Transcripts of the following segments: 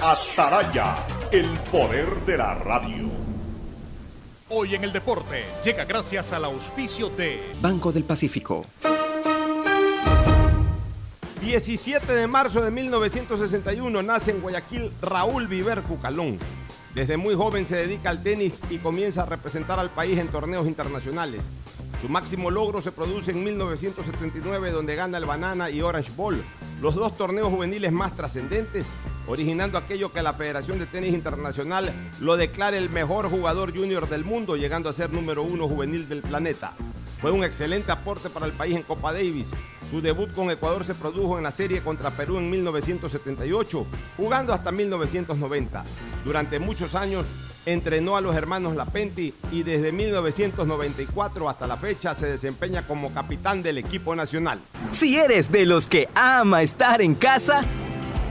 Ataraya, el poder de la radio. Hoy en el deporte llega gracias al auspicio de Banco del Pacífico. 17 de marzo de 1961 nace en Guayaquil Raúl Viver Cucalón. Desde muy joven se dedica al tenis y comienza a representar al país en torneos internacionales. Su máximo logro se produce en 1979 donde gana el Banana y Orange Bowl, los dos torneos juveniles más trascendentes, originando aquello que la Federación de Tenis Internacional lo declara el mejor jugador junior del mundo, llegando a ser número uno juvenil del planeta. Fue un excelente aporte para el país en Copa Davis. Su debut con Ecuador se produjo en la serie contra Perú en 1978, jugando hasta 1990. Durante muchos años entrenó a los hermanos Lapenti y desde 1994 hasta la fecha se desempeña como capitán del equipo nacional. Si eres de los que ama estar en casa,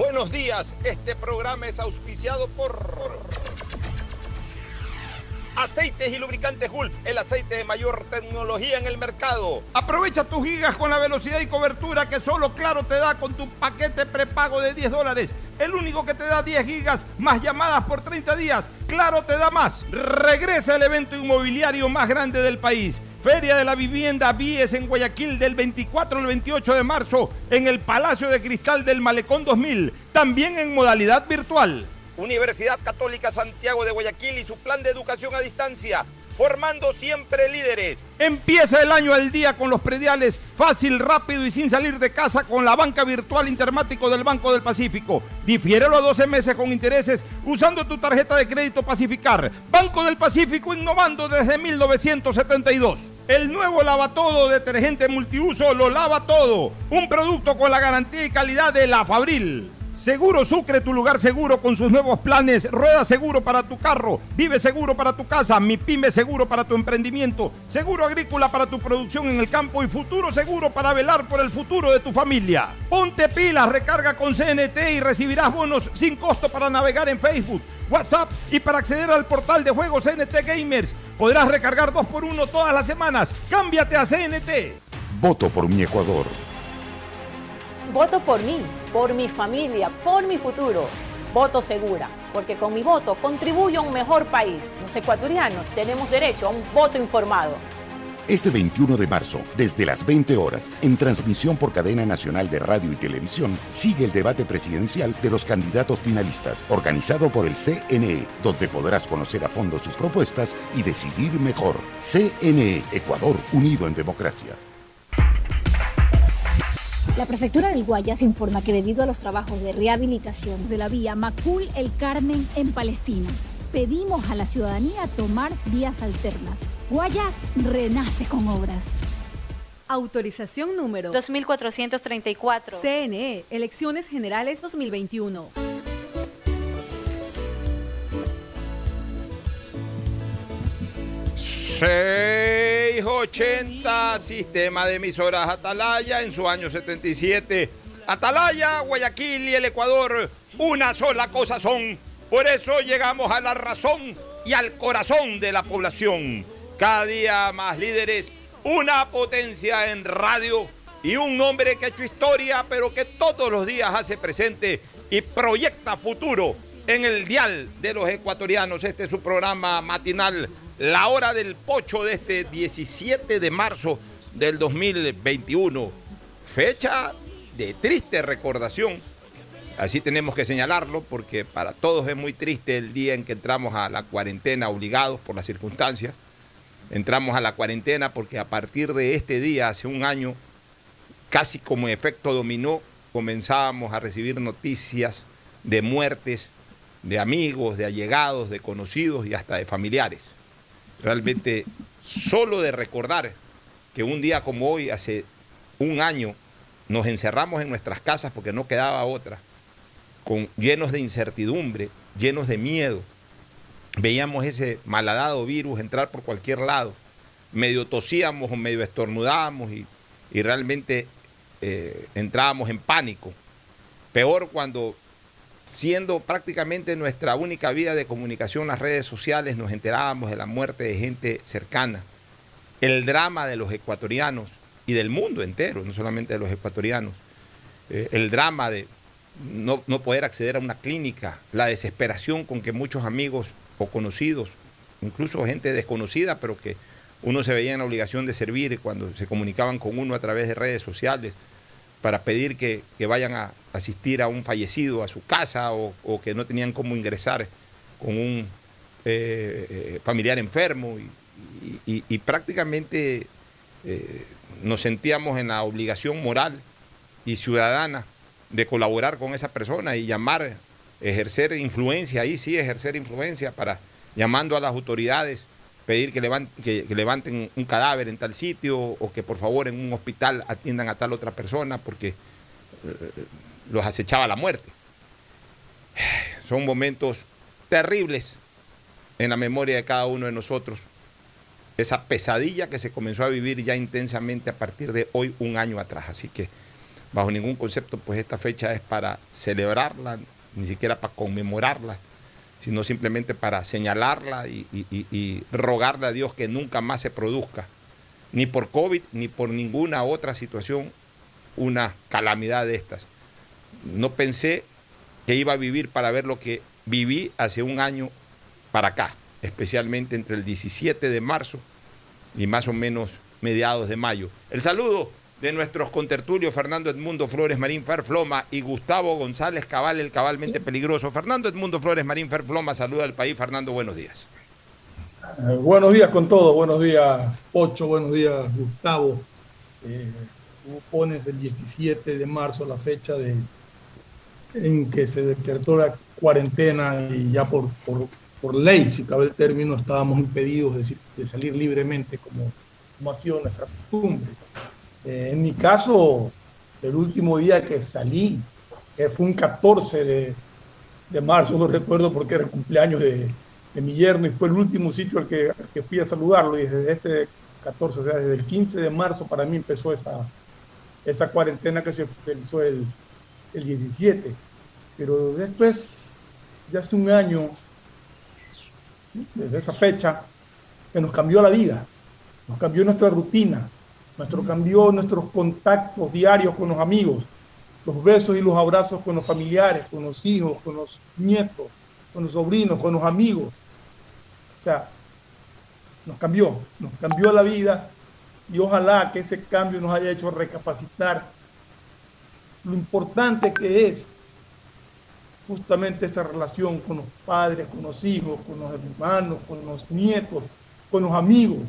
Buenos días, este programa es auspiciado por Aceites y lubricantes Gulf, el aceite de mayor tecnología en el mercado. Aprovecha tus gigas con la velocidad y cobertura que solo Claro te da con tu paquete prepago de 10 dólares. El único que te da 10 gigas más llamadas por 30 días. Claro te da más. Regresa el evento inmobiliario más grande del país. Feria de la Vivienda Vies en Guayaquil del 24 al 28 de marzo en el Palacio de Cristal del Malecón 2000, también en modalidad virtual. Universidad Católica Santiago de Guayaquil y su plan de educación a distancia, formando siempre líderes. Empieza el año al día con los prediales, fácil, rápido y sin salir de casa con la banca virtual intermático del Banco del Pacífico. Difiérelo a 12 meses con intereses usando tu tarjeta de crédito Pacificar. Banco del Pacífico innovando desde 1972. El nuevo lava todo detergente multiuso lo lava todo. Un producto con la garantía y calidad de la Fabril. Seguro Sucre, tu lugar seguro con sus nuevos planes. Rueda seguro para tu carro. Vive seguro para tu casa. Mi pyme seguro para tu emprendimiento. Seguro agrícola para tu producción en el campo. Y futuro seguro para velar por el futuro de tu familia. Ponte pilas, recarga con CNT y recibirás bonos sin costo para navegar en Facebook, WhatsApp y para acceder al portal de juegos CNT Gamers. Podrás recargar dos por uno todas las semanas. Cámbiate a CNT. Voto por mi Ecuador. Voto por mí, por mi familia, por mi futuro. Voto segura, porque con mi voto contribuyo a un mejor país. Los ecuatorianos tenemos derecho a un voto informado. Este 21 de marzo, desde las 20 horas, en transmisión por cadena nacional de radio y televisión, sigue el debate presidencial de los candidatos finalistas, organizado por el CNE, donde podrás conocer a fondo sus propuestas y decidir mejor. CNE, Ecuador, unido en democracia. La prefectura del Guayas informa que debido a los trabajos de rehabilitación de la vía Macul El Carmen en Palestina, pedimos a la ciudadanía tomar vías alternas. Guayas renace con obras. Autorización número 2434. CNE, Elecciones Generales 2021. ...680... Sistema de emisoras Atalaya en su año 77. Atalaya, Guayaquil y el Ecuador, una sola cosa son. Por eso llegamos a la razón y al corazón de la población. Cada día más líderes una potencia en radio y un hombre que ha hecho historia, pero que todos los días hace presente y proyecta futuro en el dial de los ecuatorianos. Este es su programa matinal, La Hora del Pocho de este 17 de marzo del 2021. Fecha de triste recordación. Así tenemos que señalarlo porque para todos es muy triste el día en que entramos a la cuarentena obligados por las circunstancias. Entramos a la cuarentena porque a partir de este día, hace un año, casi como efecto dominó, comenzábamos a recibir noticias de muertes de amigos, de allegados, de conocidos y hasta de familiares. Realmente, solo de recordar que un día como hoy, hace un año, nos encerramos en nuestras casas porque no quedaba otra, con, llenos de incertidumbre, llenos de miedo. Veíamos ese malhadado virus entrar por cualquier lado, medio tosíamos o medio estornudábamos y, y realmente eh, entrábamos en pánico. Peor cuando, siendo prácticamente nuestra única vía de comunicación las redes sociales, nos enterábamos de la muerte de gente cercana. El drama de los ecuatorianos y del mundo entero, no solamente de los ecuatorianos. Eh, el drama de no, no poder acceder a una clínica, la desesperación con que muchos amigos o conocidos, incluso gente desconocida, pero que uno se veía en la obligación de servir cuando se comunicaban con uno a través de redes sociales para pedir que, vayan a asistir a un fallecido a su casa o, que no tenían cómo ingresar con un eh, eh, familiar enfermo. Y, prácticamente eh, nos sentíamos en la obligación moral y ciudadana de colaborar con esa persona y llamar, ejercer influencia, ahí sí ejercer influencia para llamando a las autoridades pedir que, levanten un cadáver en tal sitio o que por favor en un hospital atiendan a tal otra persona porque eh, los acechaba la muerte. Son momentos terribles en la memoria de cada uno de nosotros. Esa pesadilla que se comenzó a vivir ya intensamente a partir de hoy, un año atrás. Así que bajo ningún concepto, pues esta fecha es para celebrarla, ni siquiera para conmemorarla sino simplemente para señalarla y, rogarle a Dios que nunca más se produzca, ni por COVID, ni por ninguna otra situación, una calamidad de estas. No pensé que iba a vivir para ver lo que viví hace un año para acá, especialmente entre el 17 de marzo y más o menos mediados de mayo. El saludo de nuestros contertulios Fernando Edmundo Flores Marín Ferfloma y Gustavo González Cabal, el cabalmente peligroso. Fernando Edmundo Flores Marín Ferfloma, saluda al país. Fernando, buenos días. Eh, buenos días con todos, buenos días Ocho, buenos días Gustavo. Eh, pones el 17 de marzo la fecha de, en que se decretó la cuarentena y ya por, por, ley, si cabe el término, estábamos impedidos de, de salir libremente como, como ha sido nuestra costumbre. Eh, en mi caso, el último día que salí, que fue un 14 de, marzo, no recuerdo porque era el cumpleaños de, mi yerno y fue el último sitio al que, fui a saludarlo y desde este 14, o sea, desde el 15 de marzo para mí empezó esa, esa cuarentena que se finalizó el, el 17. Pero después, ya hace un año, desde esa fecha, que nos cambió la vida, nos cambió nuestra rutina, nuestro cambió nuestros contactos diarios con los amigos, los besos y los abrazos con los familiares, con los hijos, con los nietos, con los sobrinos, con los amigos. O sea, nos cambió, nos cambió la vida y ojalá que ese cambio nos haya hecho recapacitar lo importante que es justamente esa relación con los padres, con los hijos, con los hermanos, con los nietos, con los amigos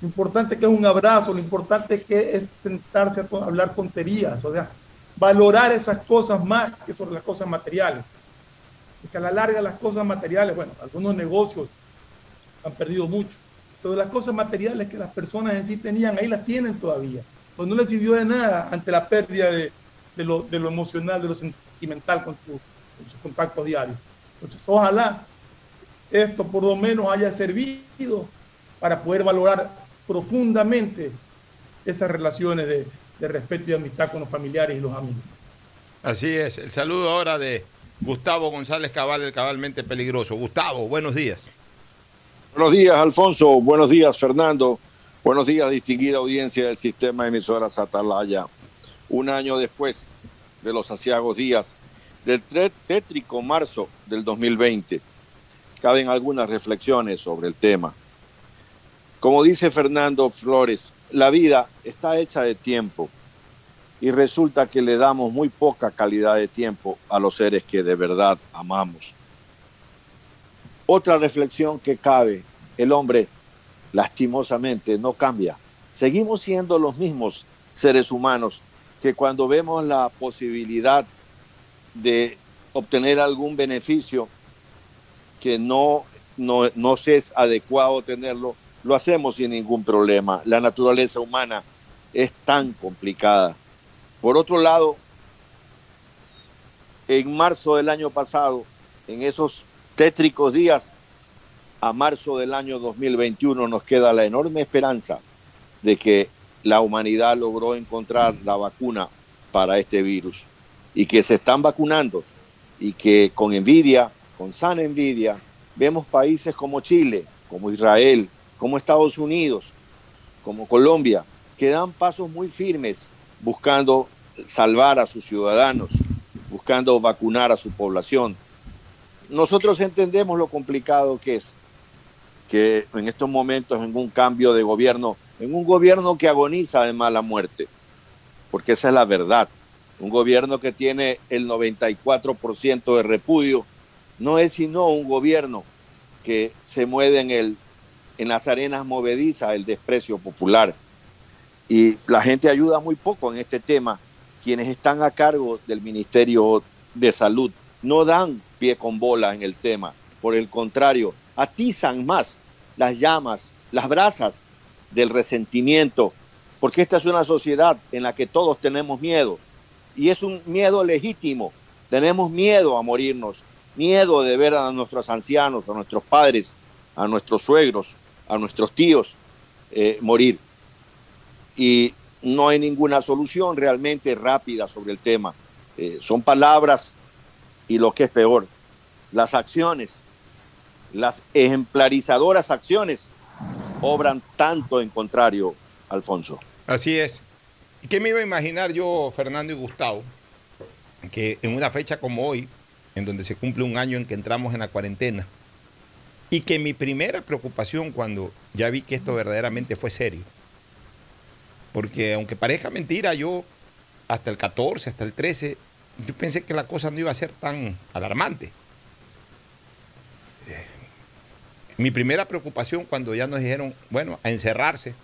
lo importante que es un abrazo, lo importante que es sentarse a hablar tonterías, o sea, valorar esas cosas más que sobre las cosas materiales. Porque a la larga las cosas materiales, bueno, algunos negocios han perdido mucho, pero las cosas materiales que las personas en sí tenían, ahí las tienen todavía. Pues no les sirvió de nada ante la pérdida de, lo, de lo, emocional, de lo sentimental con, con sus contactos diarios. Entonces, ojalá esto por lo menos haya servido para poder valorar profundamente esas relaciones de, respeto y amistad con los familiares y los amigos. Así es. El saludo ahora de Gustavo González Cabal, el cabalmente peligroso. Gustavo, buenos días. Buenos días, Alfonso. Buenos días, Fernando. Buenos días, distinguida audiencia del sistema de emisoras Atalaya. Un año después de los asiagos días del tétrico marzo del 2020, caben algunas reflexiones sobre el tema. Como dice Fernando Flores, la vida está hecha de tiempo y resulta que le damos muy poca calidad de tiempo a los seres que de verdad amamos. Otra reflexión que cabe, el hombre lastimosamente no cambia. Seguimos siendo los mismos seres humanos que cuando vemos la posibilidad de obtener algún beneficio que no, no, no es adecuado tenerlo, lo hacemos sin ningún problema. La naturaleza humana es tan complicada. Por otro lado, en marzo del año pasado, en esos tétricos días, a marzo del año 2021 nos queda la enorme esperanza de que la humanidad logró encontrar la vacuna para este virus y que se están vacunando y que con envidia, con sana envidia, vemos países como Chile, como Israel, como Estados Unidos, como Colombia, que dan pasos muy firmes buscando salvar a sus ciudadanos, buscando vacunar a su población. Nosotros entendemos lo complicado que es que en estos momentos en un cambio de gobierno, en un gobierno que agoniza de mala muerte, porque esa es la verdad. Un gobierno que tiene el 94% de repudio no es sino un gobierno que se mueve en, el, en las arenas movedizas el desprecio popular. Y la gente ayuda muy poco en este tema. Quienes están a cargo del Ministerio de Salud no dan pie con bola en el tema. Por el contrario, atizan más las llamas, las brasas del resentimiento, porque esta es una sociedad en la que todos tenemos miedo y es un miedo legítimo. Tenemos miedo a morirnos, miedo de ver a nuestros ancianos, a nuestros padres, a nuestros suegros, a nuestros tíos eh, morir. Y no hay ninguna solución realmente rápida sobre el tema. Eh, son palabras y lo que es peor, las acciones las ejemplarizadoras acciones obran tanto en contrario, Alfonso. Así es. ¿Y qué me iba a imaginar yo, Fernando y Gustavo, que en una fecha como hoy, en donde se cumple un año en que entramos en la cuarentena, y que mi primera preocupación cuando ya vi que esto verdaderamente fue serio, porque aunque parezca mentira, yo hasta el 14, hasta el 13, yo pensé que la cosa no iba a ser tan alarmante. Mi primera preocupación cuando ya nos dijeron, bueno, a encerrarse,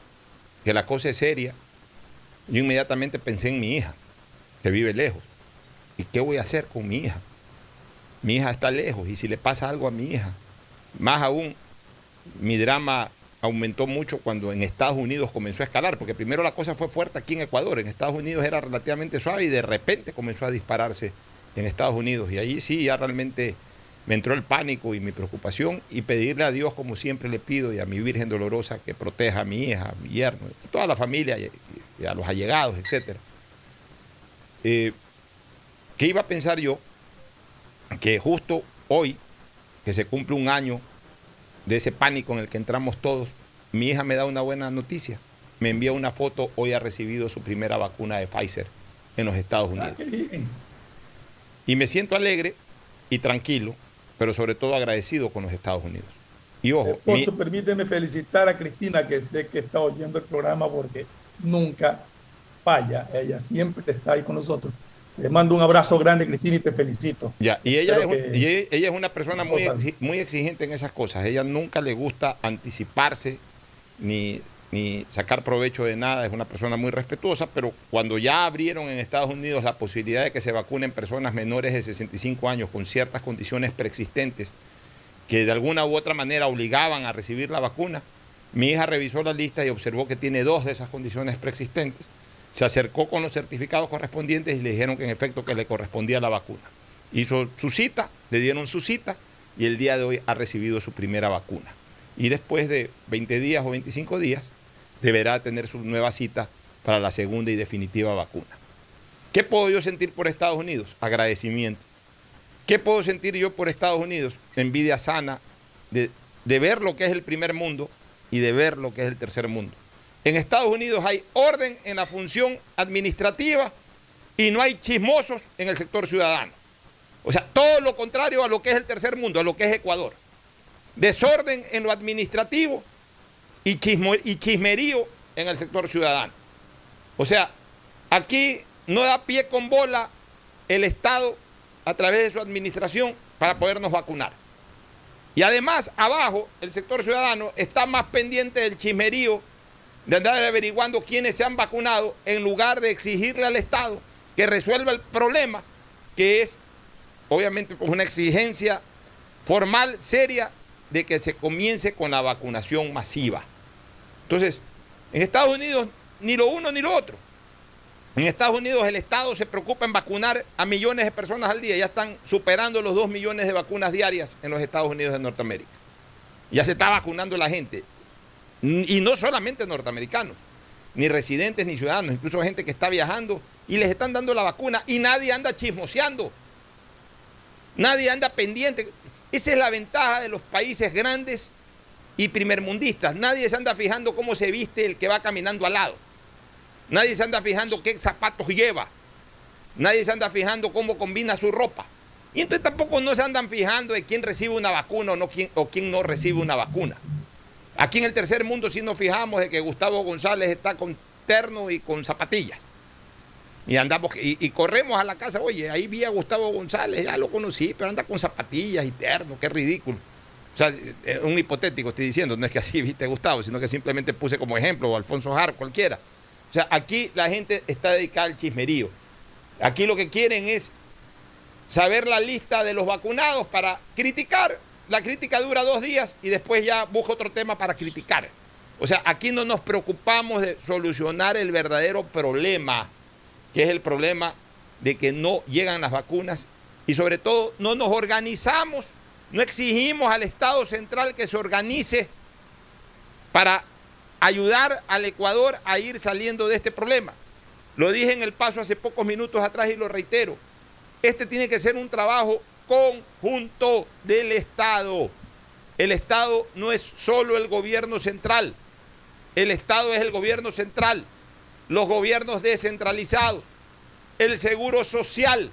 que la cosa es seria, yo inmediatamente pensé en mi hija, que vive lejos. ¿Y qué voy a hacer con mi hija? Mi hija está lejos y si le pasa algo a mi hija, más aún, mi drama aumentó mucho cuando en Estados Unidos comenzó a escalar, porque primero la cosa fue fuerte aquí en Ecuador, en Estados Unidos era relativamente suave y de repente comenzó a dispararse en Estados Unidos y allí sí ya realmente me entró el pánico y mi preocupación y pedirle a Dios, como siempre le pido, y a mi Virgen Dolorosa, que proteja a mi hija, a mi yerno, a toda la familia y, a los allegados, etc. Eh, ¿Qué iba a pensar yo? Que justo hoy, que se cumple un año de ese pánico en el que entramos todos, mi hija me da una buena noticia. Me envía una foto, hoy ha recibido su primera vacuna de Pfizer en los Estados Unidos. Ah, y me siento alegre y tranquilo pero sobre todo agradecido con los Estados Unidos. Y ojo. Alfonso, permíteme felicitar a Cristina, que sé que está oyendo el programa porque nunca falla. Ella siempre está ahí con nosotros. Le mando un abrazo grande, Cristina, y te felicito. Ya, y ella, es, y ella es una persona muy, muy exigente en esas cosas. Ella nunca le gusta anticiparse ni ni sacar provecho de nada, es una persona muy respetuosa, pero cuando ya abrieron en Estados Unidos la posibilidad de que se vacunen personas menores de 65 años con ciertas condiciones preexistentes que de alguna u otra manera obligaban a recibir la vacuna, mi hija revisó la lista y observó que tiene dos de esas condiciones preexistentes, se acercó con los certificados correspondientes y le dijeron que en efecto que le correspondía la vacuna. Hizo su cita, le dieron su cita y el día de hoy ha recibido su primera vacuna. Y después de 20 días o 25 días, deberá tener su nueva cita para la segunda y definitiva vacuna. ¿Qué puedo yo sentir por Estados Unidos? Agradecimiento. ¿Qué puedo sentir yo por Estados Unidos? Envidia sana de, ver lo que es el primer mundo y de ver lo que es el tercer mundo. En Estados Unidos hay orden en la función administrativa y no hay chismosos en el sector ciudadano. O sea, todo lo contrario a lo que es el tercer mundo, a lo que es Ecuador. Desorden en lo administrativo y, y chismerío en el sector ciudadano. O sea, aquí no da pie con bola el Estado a través de su administración para podernos vacunar. Y además, abajo, el sector ciudadano está más pendiente del chismerío, de andar averiguando quiénes se han vacunado, en lugar de exigirle al Estado que resuelva el problema, que es, obviamente, pues, una exigencia formal, seria, de que se comience con la vacunación masiva. Entonces, en Estados Unidos, ni lo uno ni lo otro. En Estados Unidos el Estado se preocupa en vacunar a millones de personas al día. Ya están superando los dos millones de vacunas diarias en los Estados Unidos de Norteamérica. Ya se está vacunando la gente. Y no solamente norteamericanos, ni residentes ni ciudadanos, incluso gente que está viajando y les están dando la vacuna y nadie anda chismoseando. Nadie anda pendiente. Esa es la ventaja de los países grandes y primermundistas. Nadie se anda fijando cómo se viste el que va caminando al lado. Nadie se anda fijando qué zapatos lleva. Nadie se anda fijando cómo combina su ropa. Y entonces tampoco no se andan fijando de quién recibe una vacuna o, no, quién, o quién no recibe una vacuna. Aquí en el tercer mundo sí nos fijamos de que Gustavo González está con terno y con zapatillas. Y andamos y, corremos a la casa, oye, ahí vi a Gustavo González, ya lo conocí, pero anda con zapatillas y terno, qué ridículo. O sea, es un hipotético estoy diciendo, no es que así viste a Gustavo, sino que simplemente puse como ejemplo, o Alfonso Jar, cualquiera. O sea, aquí la gente está dedicada al chismerío. Aquí lo que quieren es saber la lista de los vacunados para criticar. La crítica dura dos días y después ya busca otro tema para criticar. O sea, aquí no nos preocupamos de solucionar el verdadero problema, que es el problema de que no llegan las vacunas y sobre todo no nos organizamos, no exigimos al Estado central que se organice para ayudar al Ecuador a ir saliendo de este problema. Lo dije en el paso hace pocos minutos atrás y lo reitero. Este tiene que ser un trabajo conjunto del Estado. El Estado no es solo el gobierno central. El Estado es el gobierno central. Los gobiernos descentralizados. El seguro social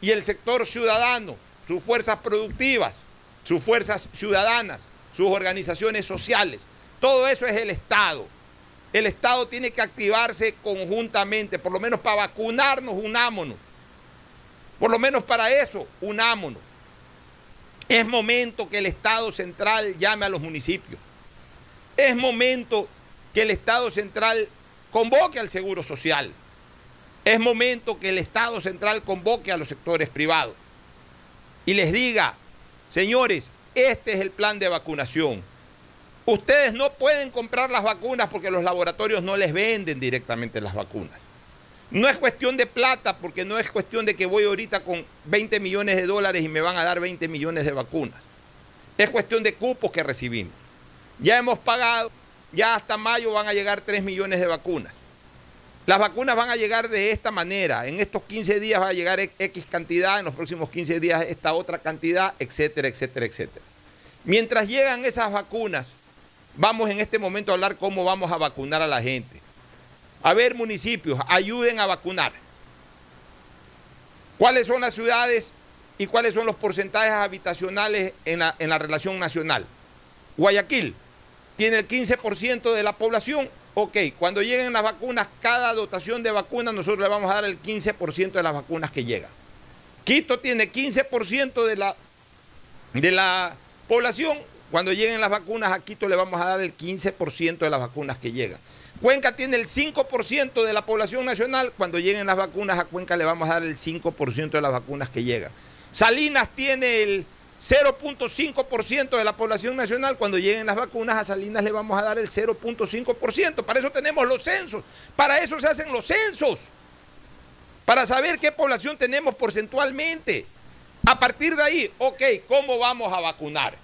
y el sector ciudadano. Sus fuerzas productivas, sus fuerzas ciudadanas, sus organizaciones sociales todo eso es el Estado. El Estado tiene que activarse conjuntamente, por lo menos para vacunarnos, unámonos. Por lo menos para eso, unámonos. Es momento que el Estado central llame a los municipios. Es momento que el Estado central convoque al Seguro Social. Es momento que el Estado central convoque a los sectores privados y les diga, señores, este es el plan de vacunación. Ustedes no pueden comprar las vacunas porque los laboratorios no les venden directamente las vacunas. No es cuestión de plata, porque no es cuestión de que voy ahorita con 20 millones de dólares y me van a dar 20 millones de vacunas. Es cuestión de cupos que recibimos. Ya hemos pagado, ya hasta mayo van a llegar 3 millones de vacunas. Las vacunas van a llegar de esta manera. En estos 15 días va a llegar X cantidad, en los próximos 15 días esta otra cantidad, etcétera, etcétera, etcétera. Mientras llegan esas vacunas, Vamos en este momento a hablar cómo vamos a vacunar a la gente. A ver, municipios, ayuden a vacunar. ¿Cuáles son las ciudades y cuáles son los porcentajes habitacionales en la, en la relación nacional? Guayaquil tiene el 15% de la población. Ok, cuando lleguen las vacunas, cada dotación de vacunas, nosotros le vamos a dar el 15% de las vacunas que llegan. Quito tiene 15% de la, de la población cuando lleguen las vacunas a Quito le vamos a dar el 15% de las vacunas que llegan. Cuenca tiene el 5% de la población nacional. Cuando lleguen las vacunas a Cuenca le vamos a dar el 5% de las vacunas que llegan. Salinas tiene el 0.5% de la población nacional. Cuando lleguen las vacunas a Salinas le vamos a dar el 0.5%. Para eso tenemos los censos. Para eso se hacen los censos. Para saber qué población tenemos porcentualmente. A partir de ahí, ok, ¿cómo vamos a vacunar?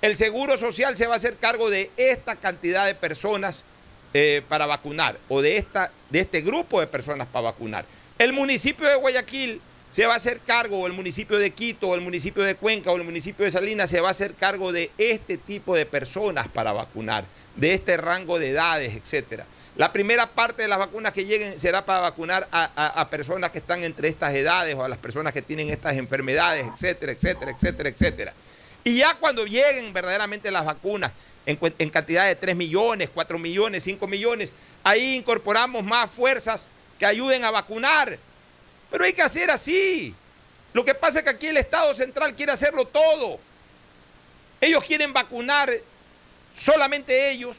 El Seguro Social se va a hacer cargo de esta cantidad de personas eh, para vacunar o de, esta, de este grupo de personas para vacunar. El municipio de Guayaquil se va a hacer cargo, o el municipio de Quito, o el municipio de Cuenca, o el municipio de Salinas, se va a hacer cargo de este tipo de personas para vacunar, de este rango de edades, etcétera. La primera parte de las vacunas que lleguen será para vacunar a, personas que están entre estas edades o a las personas que tienen estas enfermedades, etcétera, etcétera, etcétera, etcétera. Y ya cuando lleguen verdaderamente las vacunas en, cantidad de 3 millones, 4 millones, 5 millones, ahí incorporamos más fuerzas que ayuden a vacunar pero hay que hacer así. Lo que pasa es que aquí el Estado central quiere hacerlo todo. Ellos quieren vacunar solamente ellos.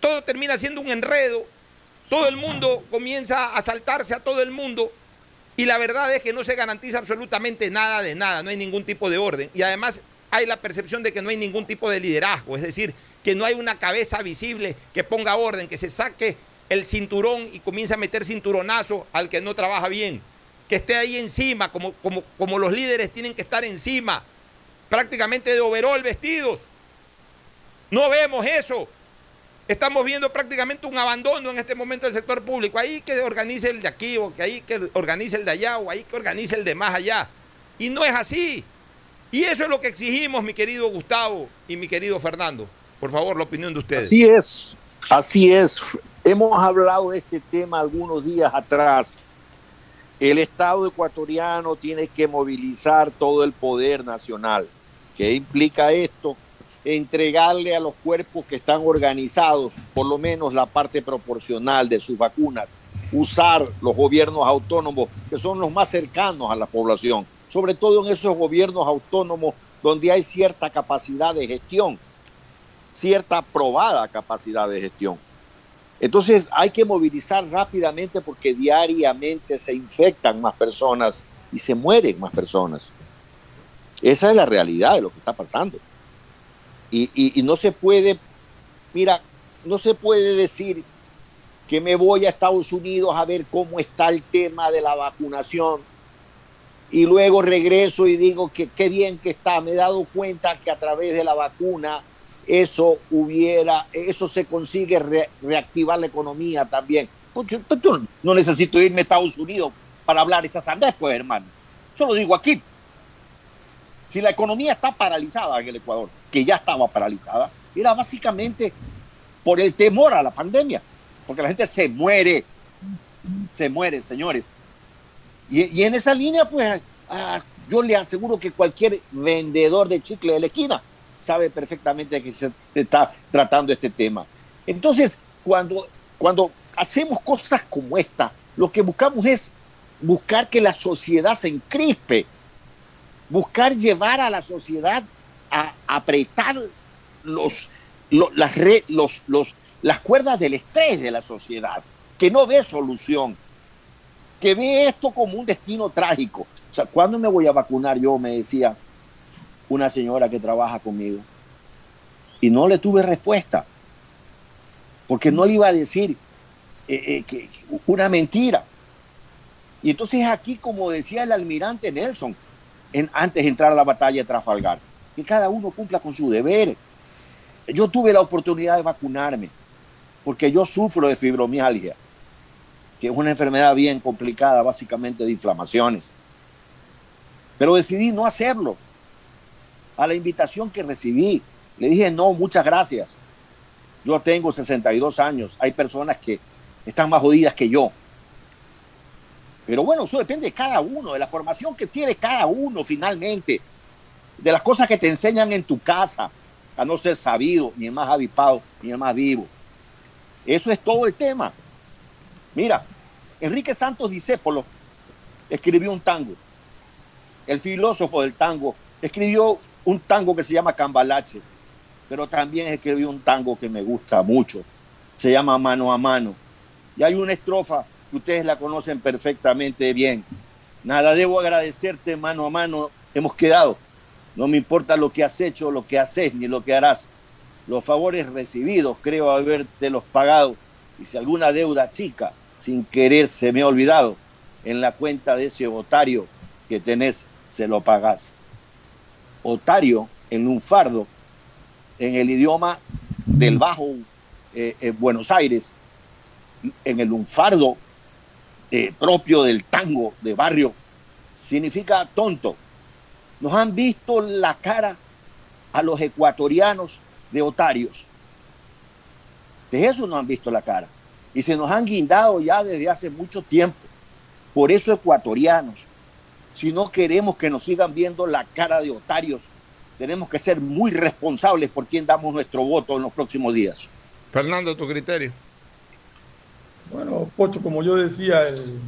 Todo termina siendo un enredo. Todo el mundo comienza a saltarse a todo el mundo. Y la verdad es que no se garantiza absolutamente nada de nada. No hay ningún tipo de orden. Y además hay la percepción de que no hay ningún tipo de liderazgo. Es decir, que no hay una cabeza visible que ponga orden, que se saque el cinturón y comienza a meter cinturonazo al que no trabaja bien. Que esté ahí encima, como, como, como los líderes tienen que estar encima, prácticamente de overol vestidos. No vemos eso. Estamos viendo prácticamente un abandono en este momento del sector público. Ahí que organice el de aquí, o que ahí que organice el de allá, o ahí que organice el de más allá. Y no es así. Y eso es lo que exigimos, mi querido Gustavo y mi querido Fernando. Por favor, la opinión de ustedes. Así es, así es. Hemos hablado de este tema algunos días atrás. El Estado ecuatoriano tiene que movilizar todo el poder nacional. ¿Qué implica esto? Entregarle a los cuerpos que están organizados, por lo menos la parte proporcional de sus vacunas, usar los gobiernos autónomos, que son los más cercanos a la población, sobre todo en esos gobiernos autónomos donde hay cierta capacidad de gestión, cierta probada capacidad de gestión. Entonces hay que movilizar rápidamente porque diariamente se infectan más personas y se mueren más personas. Esa es la realidad de lo que está pasando. Y, no se puede, mira, no se puede decir que me voy a Estados Unidos a ver cómo está el tema de la vacunación y luego regreso y digo que qué bien que está, me he dado cuenta que a través de la vacuna eso hubiera, eso se consigue reactivar la economía también. Porque no necesito irme a Estados Unidos para hablar esa sandez, pues hermano. Yo lo digo aquí. Si la economía está paralizada en el Ecuador, que ya estaba paralizada, era básicamente por el temor a la pandemia, porque la gente se muere, se muere, señores. Y, en esa línea, pues, ah, yo le aseguro que cualquier vendedor de chicle de la esquina sabe perfectamente que se, está tratando este tema. Entonces, cuando, cuando hacemos cosas como esta, lo que buscamos es buscar que la sociedad se encrispe, buscar llevar a la sociedad a apretar los, las, los, los, las cuerdas del estrés de la sociedad, que no ve solución, que ve esto como un destino trágico. O sea, ¿cuándo me voy a vacunar? Yo me decía, una señora que trabaja conmigo. Y no le tuve respuesta, porque no le iba a decir eh, eh, que, una mentira. Y entonces aquí, como decía el almirante Nelson, antes de entrar a la batalla de Trafalgar, que cada uno cumpla con su deber. Yo tuve la oportunidad de vacunarme, porque yo sufro de fibromialgia, que es una enfermedad bien complicada, básicamente de inflamaciones. Pero decidí no hacerlo, a la invitación que recibí. Le dije, no, muchas gracias. Yo tengo 62 años. Hay personas que están más jodidas que yo. Pero bueno, eso depende de cada uno, de la formación que tiene cada uno finalmente, de las cosas que te enseñan en tu casa, a no ser sabido, ni el más avipado, ni el más vivo. Eso es todo el tema. Mira, Enrique Santos Discépolo escribió un tango. El filósofo del tango escribió un tango que se llama Cambalache, pero también escribió un tango que me gusta mucho, se llama Mano a Mano. Y hay una estrofa que ustedes la conocen perfectamente bien. Nada debo agradecerte mano a mano, hemos quedado. No me importa lo que has hecho, lo que haces, ni lo que harás. Los favores recibidos creo haberte los pagado. Y si alguna deuda chica, sin querer, se me ha olvidado, en la cuenta de ese otario que tenés, se lo pagás. Otario en un fardo, en el idioma del Bajo eh, Buenos Aires, en el lunfardo eh, propio del tango de barrio, significa tonto. Nos han visto la cara a los ecuatorianos de otarios. De eso nos han visto la cara. Y se nos han guindado ya desde hace mucho tiempo. Por eso ecuatorianos, si no queremos que nos sigan viendo la cara de otarios, tenemos que ser muy responsables por quién damos nuestro voto en los próximos días. Fernando, tu criterio. Bueno, Pocho, como yo decía, el,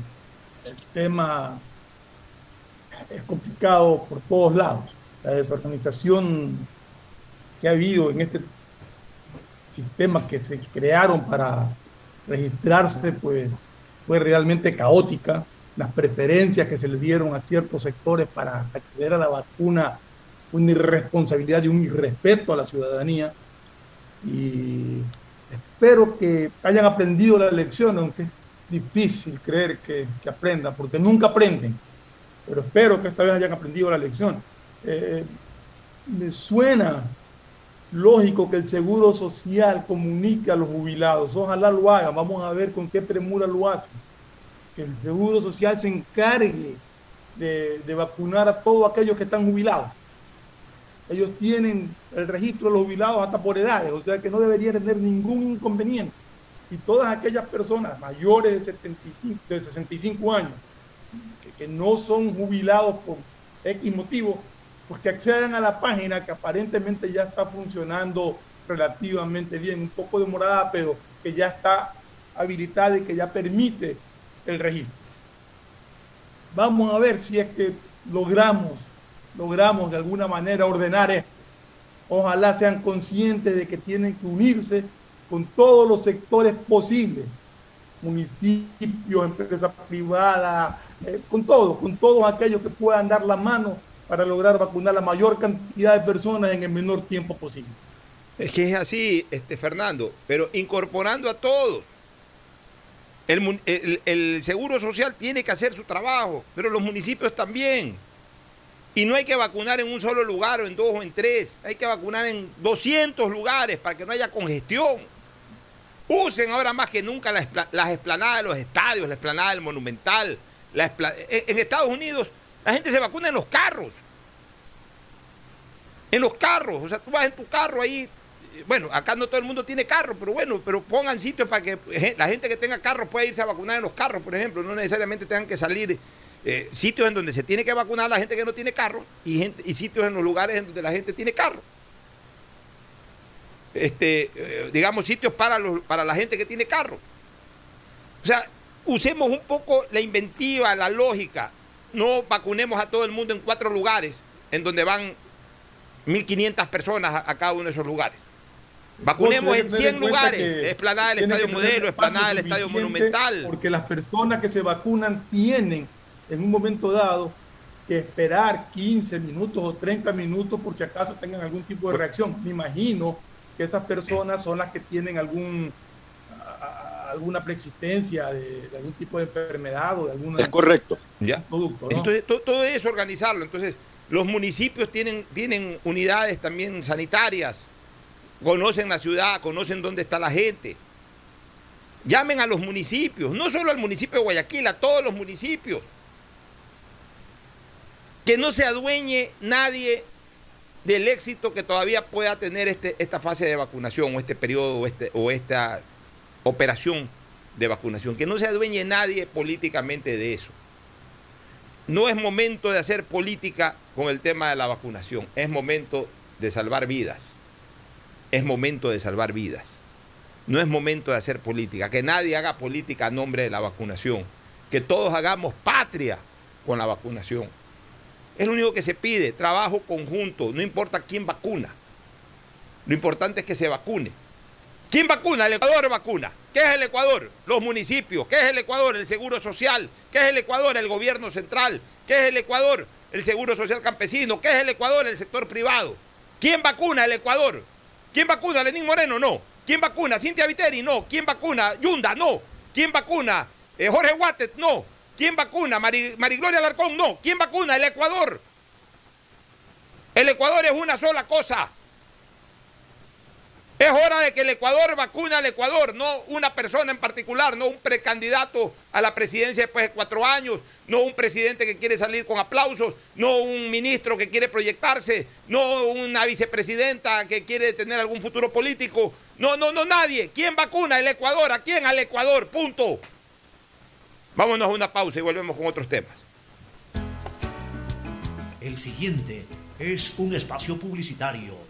el tema es complicado por todos lados. La desorganización que ha habido en este sistema que se crearon para registrarse, pues fue realmente caótica. Las preferencias que se le dieron a ciertos sectores para acceder a la vacuna fue una irresponsabilidad y un irrespeto a la ciudadanía. Y espero que hayan aprendido la lección, aunque es difícil creer que, que aprendan, porque nunca aprenden. Pero espero que esta vez hayan aprendido la lección. Eh, me suena lógico que el Seguro Social comunique a los jubilados. Ojalá lo hagan. Vamos a ver con qué premura lo hacen. Que el Seguro Social se encargue de, vacunar a todos aquellos que están jubilados. Ellos tienen el registro de los jubilados hasta por edades, o sea que no debería tener ningún inconveniente. Y todas aquellas personas mayores de, 75, de 65 años que, que no son jubilados por X motivo, pues que accedan a la página que aparentemente ya está funcionando relativamente bien, un poco demorada, pero que ya está habilitada y que ya permite el registro. Vamos a ver si es que logramos, logramos de alguna manera ordenar esto. Ojalá sean conscientes de que tienen que unirse con todos los sectores posibles, municipios, empresas privadas, eh, con todo, con todos aquellos que puedan dar la mano para lograr vacunar la mayor cantidad de personas en el menor tiempo posible. Es que es así, este, Fernando, pero incorporando a todos. El, Seguro Social tiene que hacer su trabajo, pero los municipios también. Y no hay que vacunar en un solo lugar o en dos o en tres. Hay que vacunar en 200 lugares para que no haya congestión. Usen ahora más que nunca las, las esplanadas de los estadios, la esplanada del Monumental. La esplanada. En Estados Unidos la gente se vacuna en los carros. En los carros. O sea, tú vas en tu carro ahí. Bueno, acá no todo el mundo tiene carro, pero bueno, pero pongan sitios para que la gente que tenga carro pueda irse a vacunar en los carros, por ejemplo. No necesariamente tengan que salir eh, sitios en donde se tiene que vacunar la gente que no tiene carro y, sitios en los lugares en donde la gente tiene carro. Este, eh, digamos, sitios para, los, para la gente que tiene carro. O sea, usemos un poco la inventiva, la lógica no vacunemos a todo el mundo en cuatro lugares, en donde van 1.500 personas a, a, cada uno de esos lugares. Vacunemos en 100 lugares, esplanada del Estadio Modelo, esplanada del Estadio Monumental. Porque las personas que se vacunan tienen en un momento dado que esperar 15 minutos o 30 minutos por si acaso tengan algún tipo de reacción. Me imagino que esas personas son las que tienen algún alguna preexistencia de, de, algún tipo de enfermedad o de alguna es correcto. Ya. producto, ¿no? entonces todo, todo, es organizarlo. Entonces los municipios tienen tienen unidades también sanitarias. Conocen la ciudad conocen dónde está la gente. Llamen a los municipios no solo al municipio de Guayaquil a todos los municipios. Que no se adueñe nadie del éxito que todavía pueda tener este, esta fase de vacunación o este periodo o, este, o esta operación de vacunación, que no se adueñe nadie políticamente de eso. No es momento de hacer política con el tema de la vacunación, es momento de salvar vidas. Es momento de salvar vidas. No es momento de hacer política, que nadie haga política a nombre de la vacunación, que todos hagamos patria con la vacunación. Es lo único que se pide, trabajo conjunto, no importa quién vacuna. Lo importante es que se vacune. ¿Quién vacuna? El Ecuador vacuna. ¿Qué es el Ecuador? Los municipios. ¿Qué es el Ecuador? El Seguro Social. ¿Qué es el Ecuador? El gobierno central. ¿Qué es el Ecuador? El Seguro Social Campesino. ¿Qué es el Ecuador? El sector privado. ¿Quién vacuna? El Ecuador. ¿Quién vacuna? Lenín Moreno, no. ¿Quién vacuna? Cintia Viteri, no. ¿Quién vacuna? Yunda, no. ¿Quién vacuna? Eh, Jorge Guatet, no. ¿Quién vacuna? Mari, Marigloria Alarcón, no. ¿Quién vacuna? El Ecuador. El Ecuador es una sola cosa. Es hora de que el Ecuador vacune al Ecuador, no una persona en particular, no un precandidato a la presidencia después de cuatro años, no un presidente que quiere salir con aplausos, no un ministro que quiere proyectarse, no una vicepresidenta que quiere tener algún futuro político. No, no, no, nadie. ¿Quién vacuna? El Ecuador. ¿A quién? Al Ecuador. Punto. Vámonos a una pausa y volvemos con otros temas. El siguiente es un espacio publicitario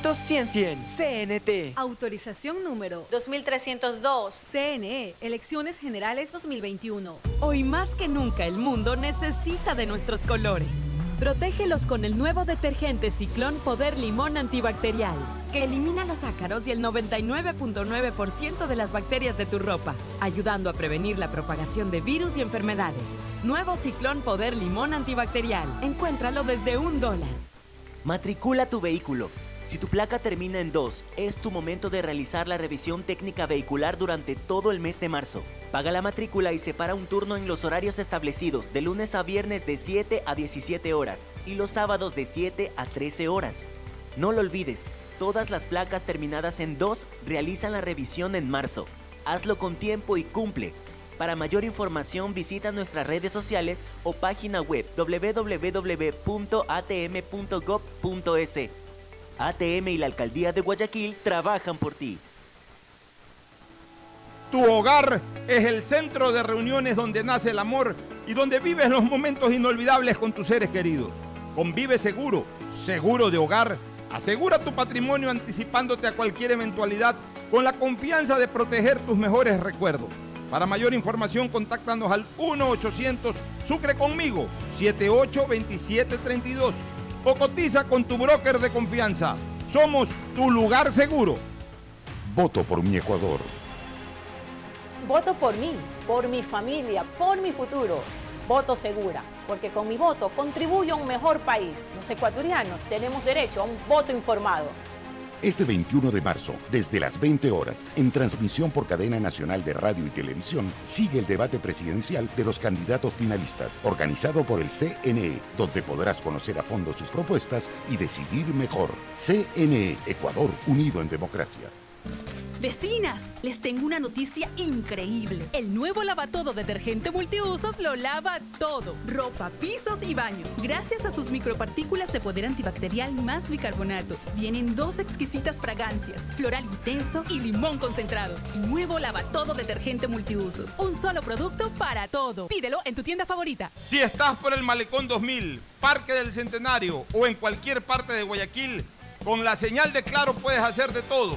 1-800-100-100. CNT. Autorización número 2302. CNE, Elecciones Generales 2021. Hoy más que nunca el mundo necesita de nuestros colores. Protégelos con el nuevo detergente Ciclón Poder Limón Antibacterial, que elimina los ácaros y el 99.9% de las bacterias de tu ropa, ayudando a prevenir la propagación de virus y enfermedades. Nuevo Ciclón Poder Limón Antibacterial. Encuéntralo desde un dólar. Matricula tu vehículo. Si tu placa termina en 2, es tu momento de realizar la revisión técnica vehicular durante todo el mes de marzo. Paga la matrícula y separa un turno en los horarios establecidos de lunes a viernes de 7 a 17 horas y los sábados de 7 a 13 horas. No lo olvides, todas las placas terminadas en 2 realizan la revisión en marzo. Hazlo con tiempo y cumple. Para mayor información visita nuestras redes sociales o página web www.atm.gov.es. ATM y la Alcaldía de Guayaquil trabajan por ti. Tu hogar es el centro de reuniones donde nace el amor y donde vives los momentos inolvidables con tus seres queridos. Con Vive Seguro, seguro de hogar, asegura tu patrimonio anticipándote a cualquier eventualidad con la confianza de proteger tus mejores recuerdos. Para mayor información, contáctanos al 1-800 Sucre conmigo 782732 o cotiza con tu broker de confianza. Somos tu lugar seguro. Voto por mi Ecuador. Voto por mí, por mi familia, por mi futuro. Voto segura, porque con mi voto contribuyo a un mejor país. Los ecuatorianos tenemos derecho a un voto informado. Este 21 de marzo, desde las 20 horas, en transmisión por cadena nacional de radio y televisión, sigue el debate presidencial de los candidatos finalistas, organizado por el CNE, donde podrás conocer a fondo sus propuestas y decidir mejor. CNE, Ecuador, unido en democracia. Vecinas, les tengo una noticia increíble. El nuevo lavatodo detergente multiusos lo lava todo. Ropa, pisos y baños. Gracias a sus micropartículas de poder antibacterial más bicarbonato. Vienen dos exquisitas fragancias, floral intenso y limón concentrado. Nuevo lavatodo detergente multiusos. Un solo producto para todo. Pídelo en tu tienda favorita. Si estás por el Malecón 2000, Parque del Centenario o en cualquier parte de Guayaquil, con la señal de Claro puedes hacer de todo.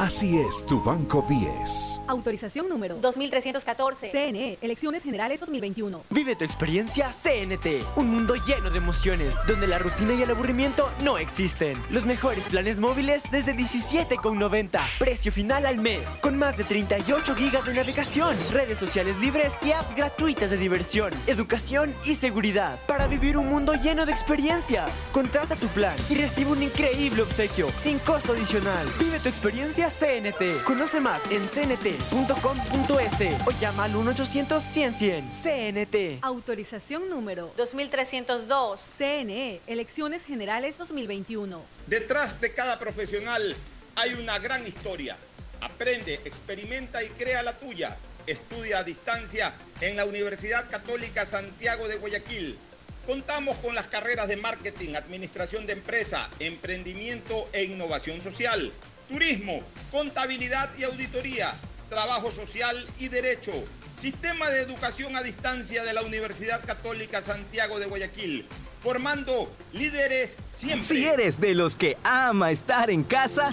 Así es tu Banco 10. Autorización número 2314. CNE, Elecciones Generales 2021. Vive tu experiencia CNT, un mundo lleno de emociones, donde la rutina y el aburrimiento no existen. Los mejores planes móviles desde 17,90. Precio final al mes, con más de 38 gigas de navegación, redes sociales libres y apps gratuitas de diversión, educación y seguridad, para vivir un mundo lleno de experiencias. Contrata tu plan y recibe un increíble obsequio, sin costo adicional. Vive tu experiencia CNT. Conoce más en cnt.com.es o llama al 1-800-100-100. CNT. Autorización número 2302. CNE, Elecciones Generales 2021. Detrás de cada profesional hay una gran historia. Aprende, experimenta y crea la tuya. Estudia a distancia en la Universidad Católica Santiago de Guayaquil. Contamos con las carreras de marketing, administración de empresa, emprendimiento e innovación social, turismo, contabilidad y auditoría, trabajo social y derecho. Sistema de educación a distancia de la Universidad Católica Santiago de Guayaquil, formando líderes siempre. Si eres de los que ama estar en casa,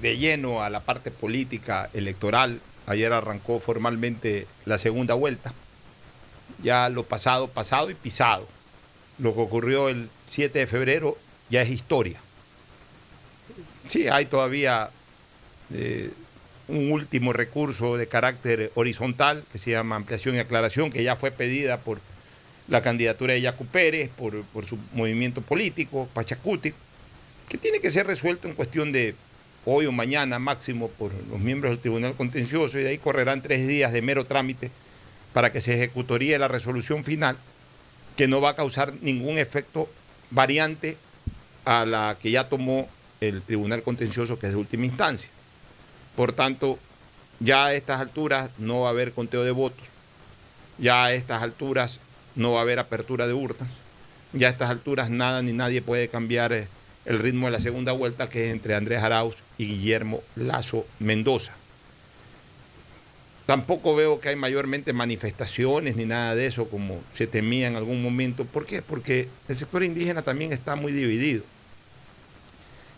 de lleno a la parte política electoral. Ayer arrancó formalmente la segunda vuelta. Ya lo pasado, pasado y pisado. Lo que ocurrió el 7 de febrero ya es historia. Sí, hay todavía eh, un último recurso de carácter horizontal que se llama ampliación y aclaración, que ya fue pedida por la candidatura de Yacu Pérez, por, por su movimiento político, Pachacuti, que tiene que ser resuelto en cuestión de hoy o mañana máximo por los miembros del Tribunal Contencioso y de ahí correrán tres días de mero trámite para que se ejecutaría la resolución final que no va a causar ningún efecto variante a la que ya tomó el Tribunal Contencioso que es de última instancia. Por tanto, ya a estas alturas no va a haber conteo de votos, ya a estas alturas no va a haber apertura de urnas, ya a estas alturas nada ni nadie puede cambiar eh, el ritmo de la segunda vuelta que es entre Andrés Arauz y Guillermo Lazo Mendoza. Tampoco veo que hay mayormente manifestaciones ni nada de eso como se temía en algún momento. ¿Por qué? Porque el sector indígena también está muy dividido.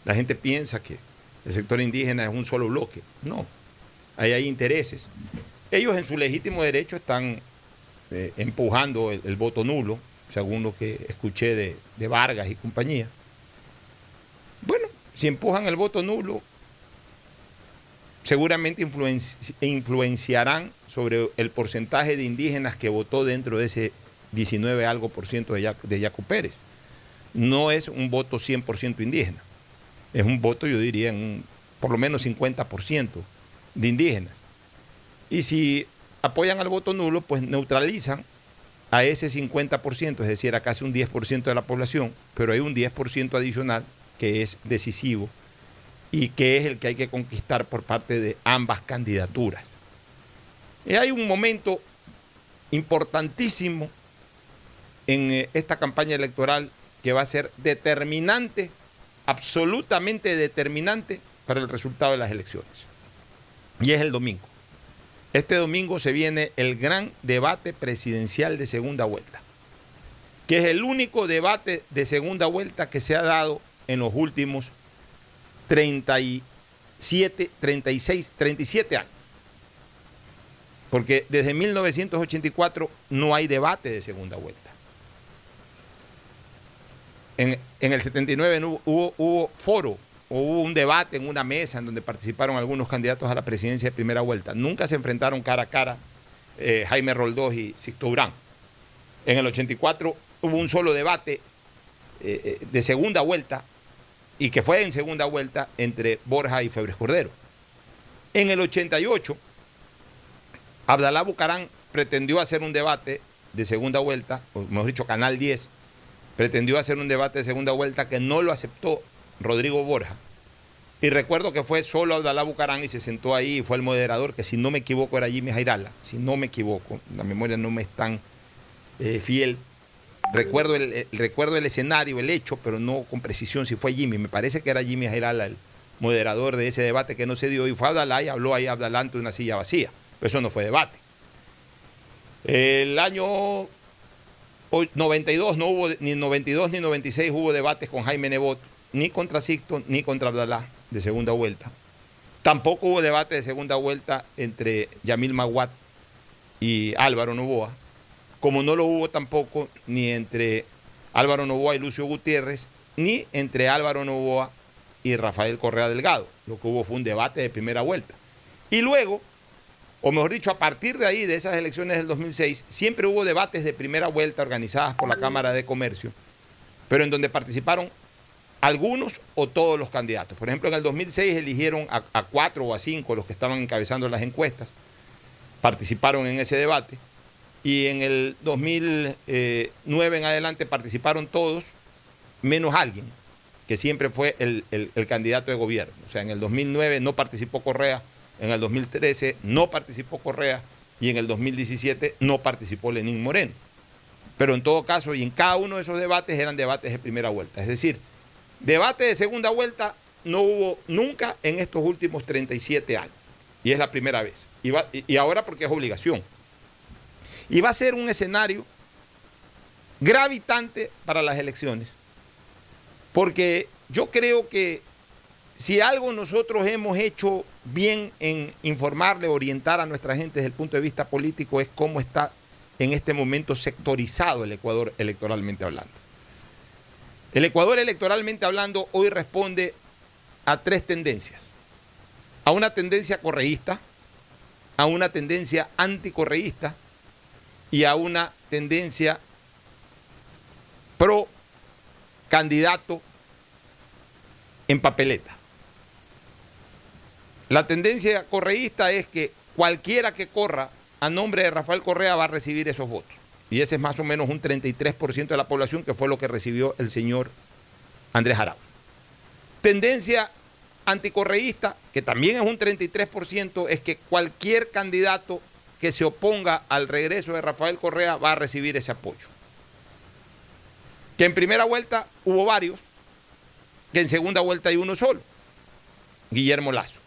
La gente piensa que el sector indígena es un solo bloque. No, ahí hay intereses. Ellos en su legítimo derecho están eh, empujando el, voto nulo, según lo que escuché de, de Vargas y compañía. Bueno, si empujan el voto nulo, seguramente influenci influenciarán sobre el porcentaje de indígenas que votó dentro de ese 19 algo por ciento de Yacu Pérez. No es un voto 100% indígena. Es un voto, yo diría, en un, por lo menos 50% de indígenas. Y si apoyan al voto nulo, pues neutralizan a ese 50%, es decir, a casi un 10% de la población, pero hay un 10% adicional que es decisivo y que es el que hay que conquistar por parte de ambas candidaturas. Y hay un momento importantísimo en eh, esta campaña electoral que va a ser determinante, absolutamente determinante para el resultado de las elecciones. Y es el domingo. Este domingo se viene el gran debate presidencial de segunda vuelta, que es el único debate de segunda vuelta que se ha dado en los últimos 37, 36, 37 años. Porque desde 1984 no hay debate de segunda vuelta. En, en el 79 no hubo, hubo, hubo foro hubo un debate en una mesa en donde participaron algunos candidatos a la presidencia de primera vuelta. Nunca se enfrentaron cara a cara eh, Jaime Roldós y Sixto Durán. En el 84 hubo un solo debate eh, eh, de segunda vuelta y que fue en segunda vuelta entre Borja y Febres Cordero. En el 88, Abdalá Bucarán pretendió hacer un debate de segunda vuelta, o mejor dicho, Canal 10, pretendió hacer un debate de segunda vuelta que no lo aceptó Rodrigo Borja. Y recuerdo que fue solo Abdalá Bucarán y se sentó ahí y fue el moderador, que si no me equivoco era Jimmy Jairala, si no me equivoco, la memoria no me es tan eh, fiel. Recuerdo el, recuerdo el escenario, el hecho, pero no con precisión si fue Jimmy. Me parece que era Jimmy Jairala el moderador de ese debate que no se dio y fue Abdalá y habló ahí Abdalá ante una silla vacía. Pero eso no fue debate. El año 92 no hubo, ni 92 ni 96 hubo debates con Jaime Nebot ni contra Sixto ni contra Abdalá de segunda vuelta. Tampoco hubo debate de segunda vuelta entre Yamil Maguat y Álvaro Novoa, como no lo hubo tampoco ni entre Álvaro Novoa y Lucio Gutiérrez, ni entre Álvaro Novoa y Rafael Correa Delgado. Lo que hubo fue un debate de primera vuelta. Y luego, o mejor dicho, a partir de ahí, de esas elecciones del 2006, siempre hubo debates de primera vuelta organizadas por la Cámara de Comercio, pero en donde participaron algunos o todos los candidatos. Por ejemplo, en el 2006 eligieron a, a, cuatro o a cinco los que estaban encabezando las encuestas, participaron en ese debate, y en el 2009 en adelante participaron todos, menos alguien, que siempre fue el, el, candidato de gobierno. O sea, en el 2009 no participó Correa, en el 2013 no participó Correa, y en el 2017 no participó Lenín Moreno. Pero en todo caso, y en cada uno de esos debates eran debates de primera vuelta. Es decir, Debate de segunda vuelta no hubo nunca en estos últimos 37 años. Y es la primera vez. Y, va, y, ahora porque es obligación. Y va a ser un escenario gravitante para las elecciones. Porque yo creo que si algo nosotros hemos hecho bien en informarle, orientar a nuestra gente desde el punto de vista político es cómo está en este momento sectorizado el Ecuador electoralmente hablando. El Ecuador electoralmente hablando hoy responde a tres tendencias. A una tendencia correísta, a una tendencia anticorreísta y a una tendencia pro candidato en papeleta. La tendencia correísta es que cualquiera que corra a nombre de Rafael Correa va a recibir esos votos. Y ese es más o menos un 33% de la población, que fue lo que recibió el señor Andrés Arauz. Tendencia anticorreísta, que también es un 33%, es que cualquier candidato que se oponga al regreso de Rafael Correa va a recibir ese apoyo. Que en primera vuelta hubo varios, que en segunda vuelta hay uno solo, Guillermo Lazo.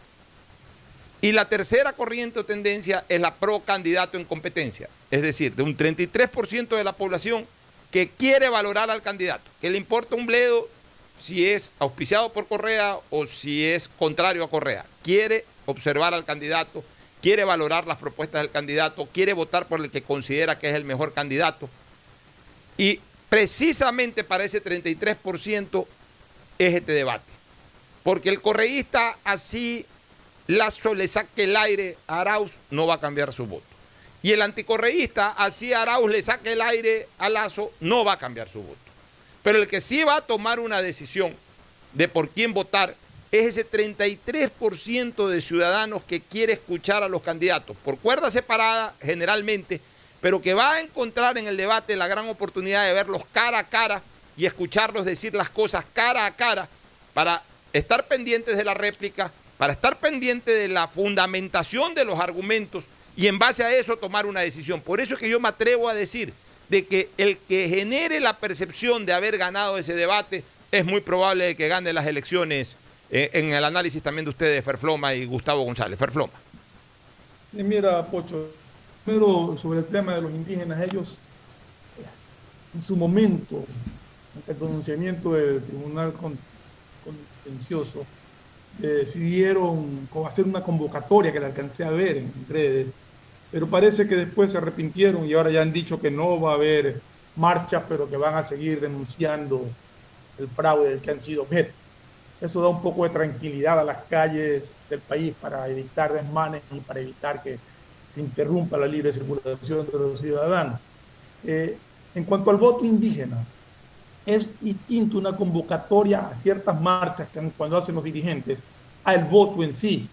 Y la tercera corriente o tendencia es la pro candidato en competencia, es decir, de un 33% de la población que quiere valorar al candidato, que le importa un bledo si es auspiciado por Correa o si es contrario a Correa. Quiere observar al candidato, quiere valorar las propuestas del candidato, quiere votar por el que considera que es el mejor candidato. Y precisamente para ese 33% es este debate. Porque el correísta así Lazo le saque el aire a Arauz, no va a cambiar su voto. y el anticorreísta, así Arauz le saque el aire a Lazo, no va a cambiar su voto. Pero el que sí va a tomar una decisión de por quién votar es ese 33% de ciudadanos que quiere escuchar a los candidatos, por cuerda separada generalmente, pero que va a encontrar en el debate la gran oportunidad de verlos cara a cara y escucharlos decir las cosas cara a cara para estar pendientes de la réplica, para estar pendientes de la fundamentación de los argumentos y en base a eso tomar una decisión. Por eso es que yo me atrevo a decir de que el que genere la percepción de haber ganado ese debate es muy probable que gane las elecciones en el análisis también de ustedes, Ferfloma y Gustavo González. Ferfloma. Mira, Pocho, primero sobre el tema de los indígenas, ellos en su momento, ante el pronunciamiento del Tribunal Contencioso, decidieron hacer una convocatoria que la alcancé a ver en redes, pero parece que después se arrepintieron y ahora ya han dicho que no va a haber marchas, pero que van a seguir denunciando el fraude del que han sido objeto. Eso da un poco de tranquilidad a las calles del país para evitar desmanes y para evitar que se interrumpa la libre circulación de los ciudadanos. Eh, en cuanto al voto indígena, es distinto una convocatoria a ciertas marchas que cuando hacen los dirigentes al voto en sí.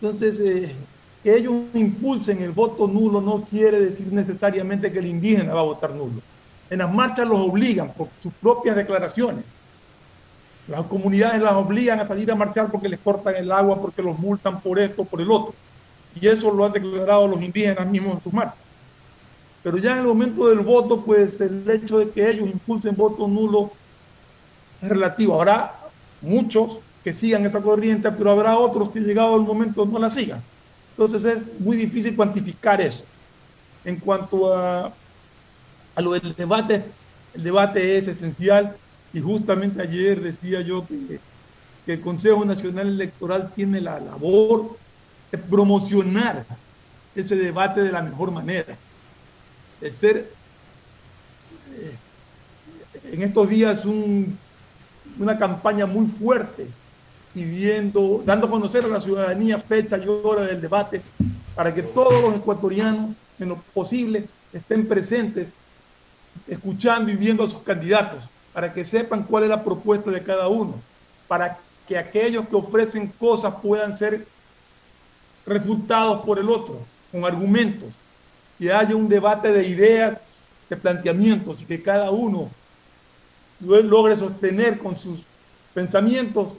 Entonces, eh, que ellos impulsen el voto nulo no quiere decir necesariamente que el indígena va a votar nulo. En las marchas los obligan por sus propias declaraciones. Las comunidades las obligan a salir a marchar porque les cortan el agua, porque los multan por esto, por el otro. Y eso lo han declarado los indígenas mismos en sus marchas. Pero ya en el momento del voto, pues el hecho de que ellos impulsen voto nulo es relativo. Habrá muchos que sigan esa corriente, pero habrá otros que llegado el momento no la sigan. Entonces es muy difícil cuantificar eso. En cuanto a, a lo del debate, el debate es esencial y justamente ayer decía yo que, el Consejo Nacional Electoral tiene la labor de promocionar ese debate de la mejor manera de ser eh, en estos días una campaña muy fuerte pidiendo, dando a conocer a la ciudadanía fecha y hora del debate para que todos los ecuatorianos, en lo posible, estén presentes, escuchando y viendo a sus candidatos, para que sepan cuál es la propuesta de cada uno, para que aquellos que ofrecen cosas puedan ser refutados por el otro, con argumentos, que haya un debate de ideas, de planteamientos y que cada uno logre sostener con sus pensamientos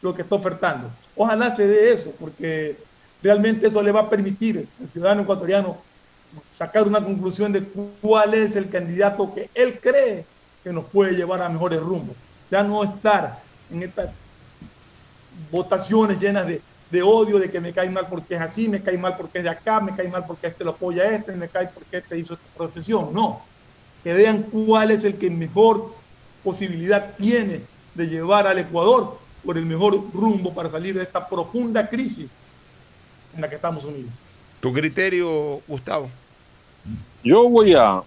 lo que está ofertando. Ojalá se dé eso, porque realmente eso le va a permitir al ciudadano ecuatoriano sacar una conclusión de cuál es el candidato que él cree que nos puede llevar a mejores rumbos. Ya no estar en estas votaciones llenas de de odio, de que me cae mal porque es así, me cae mal porque es de acá, me cae mal porque este lo apoya a este, me cae porque este hizo esta profesión. No, que vean cuál es el que mejor posibilidad tiene de llevar al Ecuador por el mejor rumbo para salir de esta profunda crisis en la que estamos unidos. ¿Tu criterio, Gustavo? Yo voy a,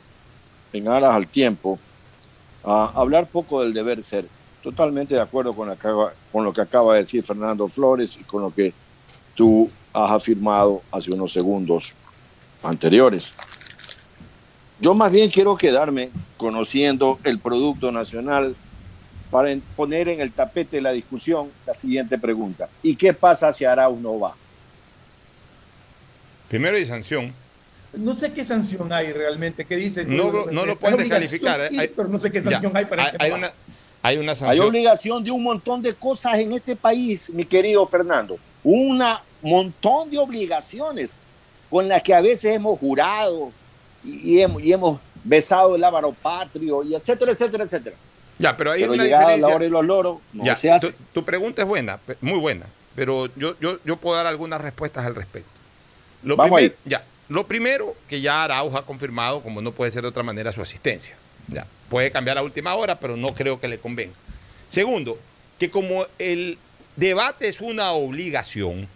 en aras al tiempo, a hablar poco del deber ser totalmente de acuerdo con, lo que acaba de decir Fernando Flores y con lo que tú has afirmado hace unos segundos anteriores. Yo más bien quiero quedarme conociendo el Producto Nacional para poner en el tapete la discusión la siguiente pregunta. ¿Y qué pasa si Arauz no va? Primero hay sanción. No sé qué sanción hay realmente. ¿Qué dice? No, no, lo pueden descalificar. ¿eh? pero no sé qué sanción hay para hay, una, hay una Hay obligación de un montón de cosas en este país, mi querido Fernando. Un montón de obligaciones con las que a veces hemos jurado y, hemos, y hemos, besado el ávaro patrio, y etcétera, etcétera, etcétera. Ya, pero hay pero una diferencia. la hora de los loros, no ya, se hace. Tu, tu, pregunta es buena, muy buena, pero yo, yo, yo puedo dar algunas respuestas al respecto. Lo Vamos primer, ya, lo primero, que ya Araujo ha confirmado, como no puede ser de otra manera, su asistencia. Ya, puede cambiar a última hora, pero no creo que le convenga. Segundo, que como el debate es una obligación,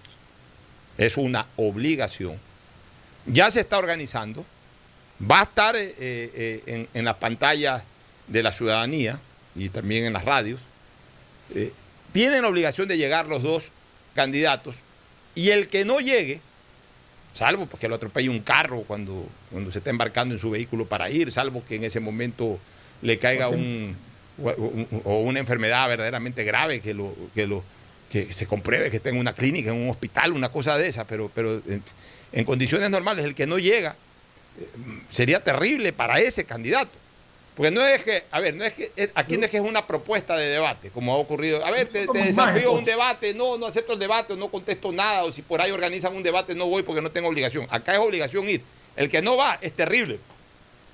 es una obligación, ya se está organizando, va a estar eh, eh, en, las pantallas de la ciudadanía y también en las radios, eh, tienen la obligación de llegar los dos candidatos y el que no llegue salvo pues, que lo atropelle un carro cuando, cuando se está embarcando en su vehículo para ir, salvo que en ese momento le caiga un, o, una enfermedad verdaderamente grave que lo, que lo que se compruebe que está en una clínica, en un hospital, una cosa de esa, pero, pero en, en condiciones normales el que no llega eh, sería terrible para ese candidato. Porque no es que, a ver, no es que, aquí no es que es una propuesta de debate, como ha ocurrido. A ver, te, desafío un debate, no, no acepto el debate, o no contesto nada, o si por ahí organizan un debate, no voy porque no tengo obligación. Acá es obligación ir. El que no va es terrible.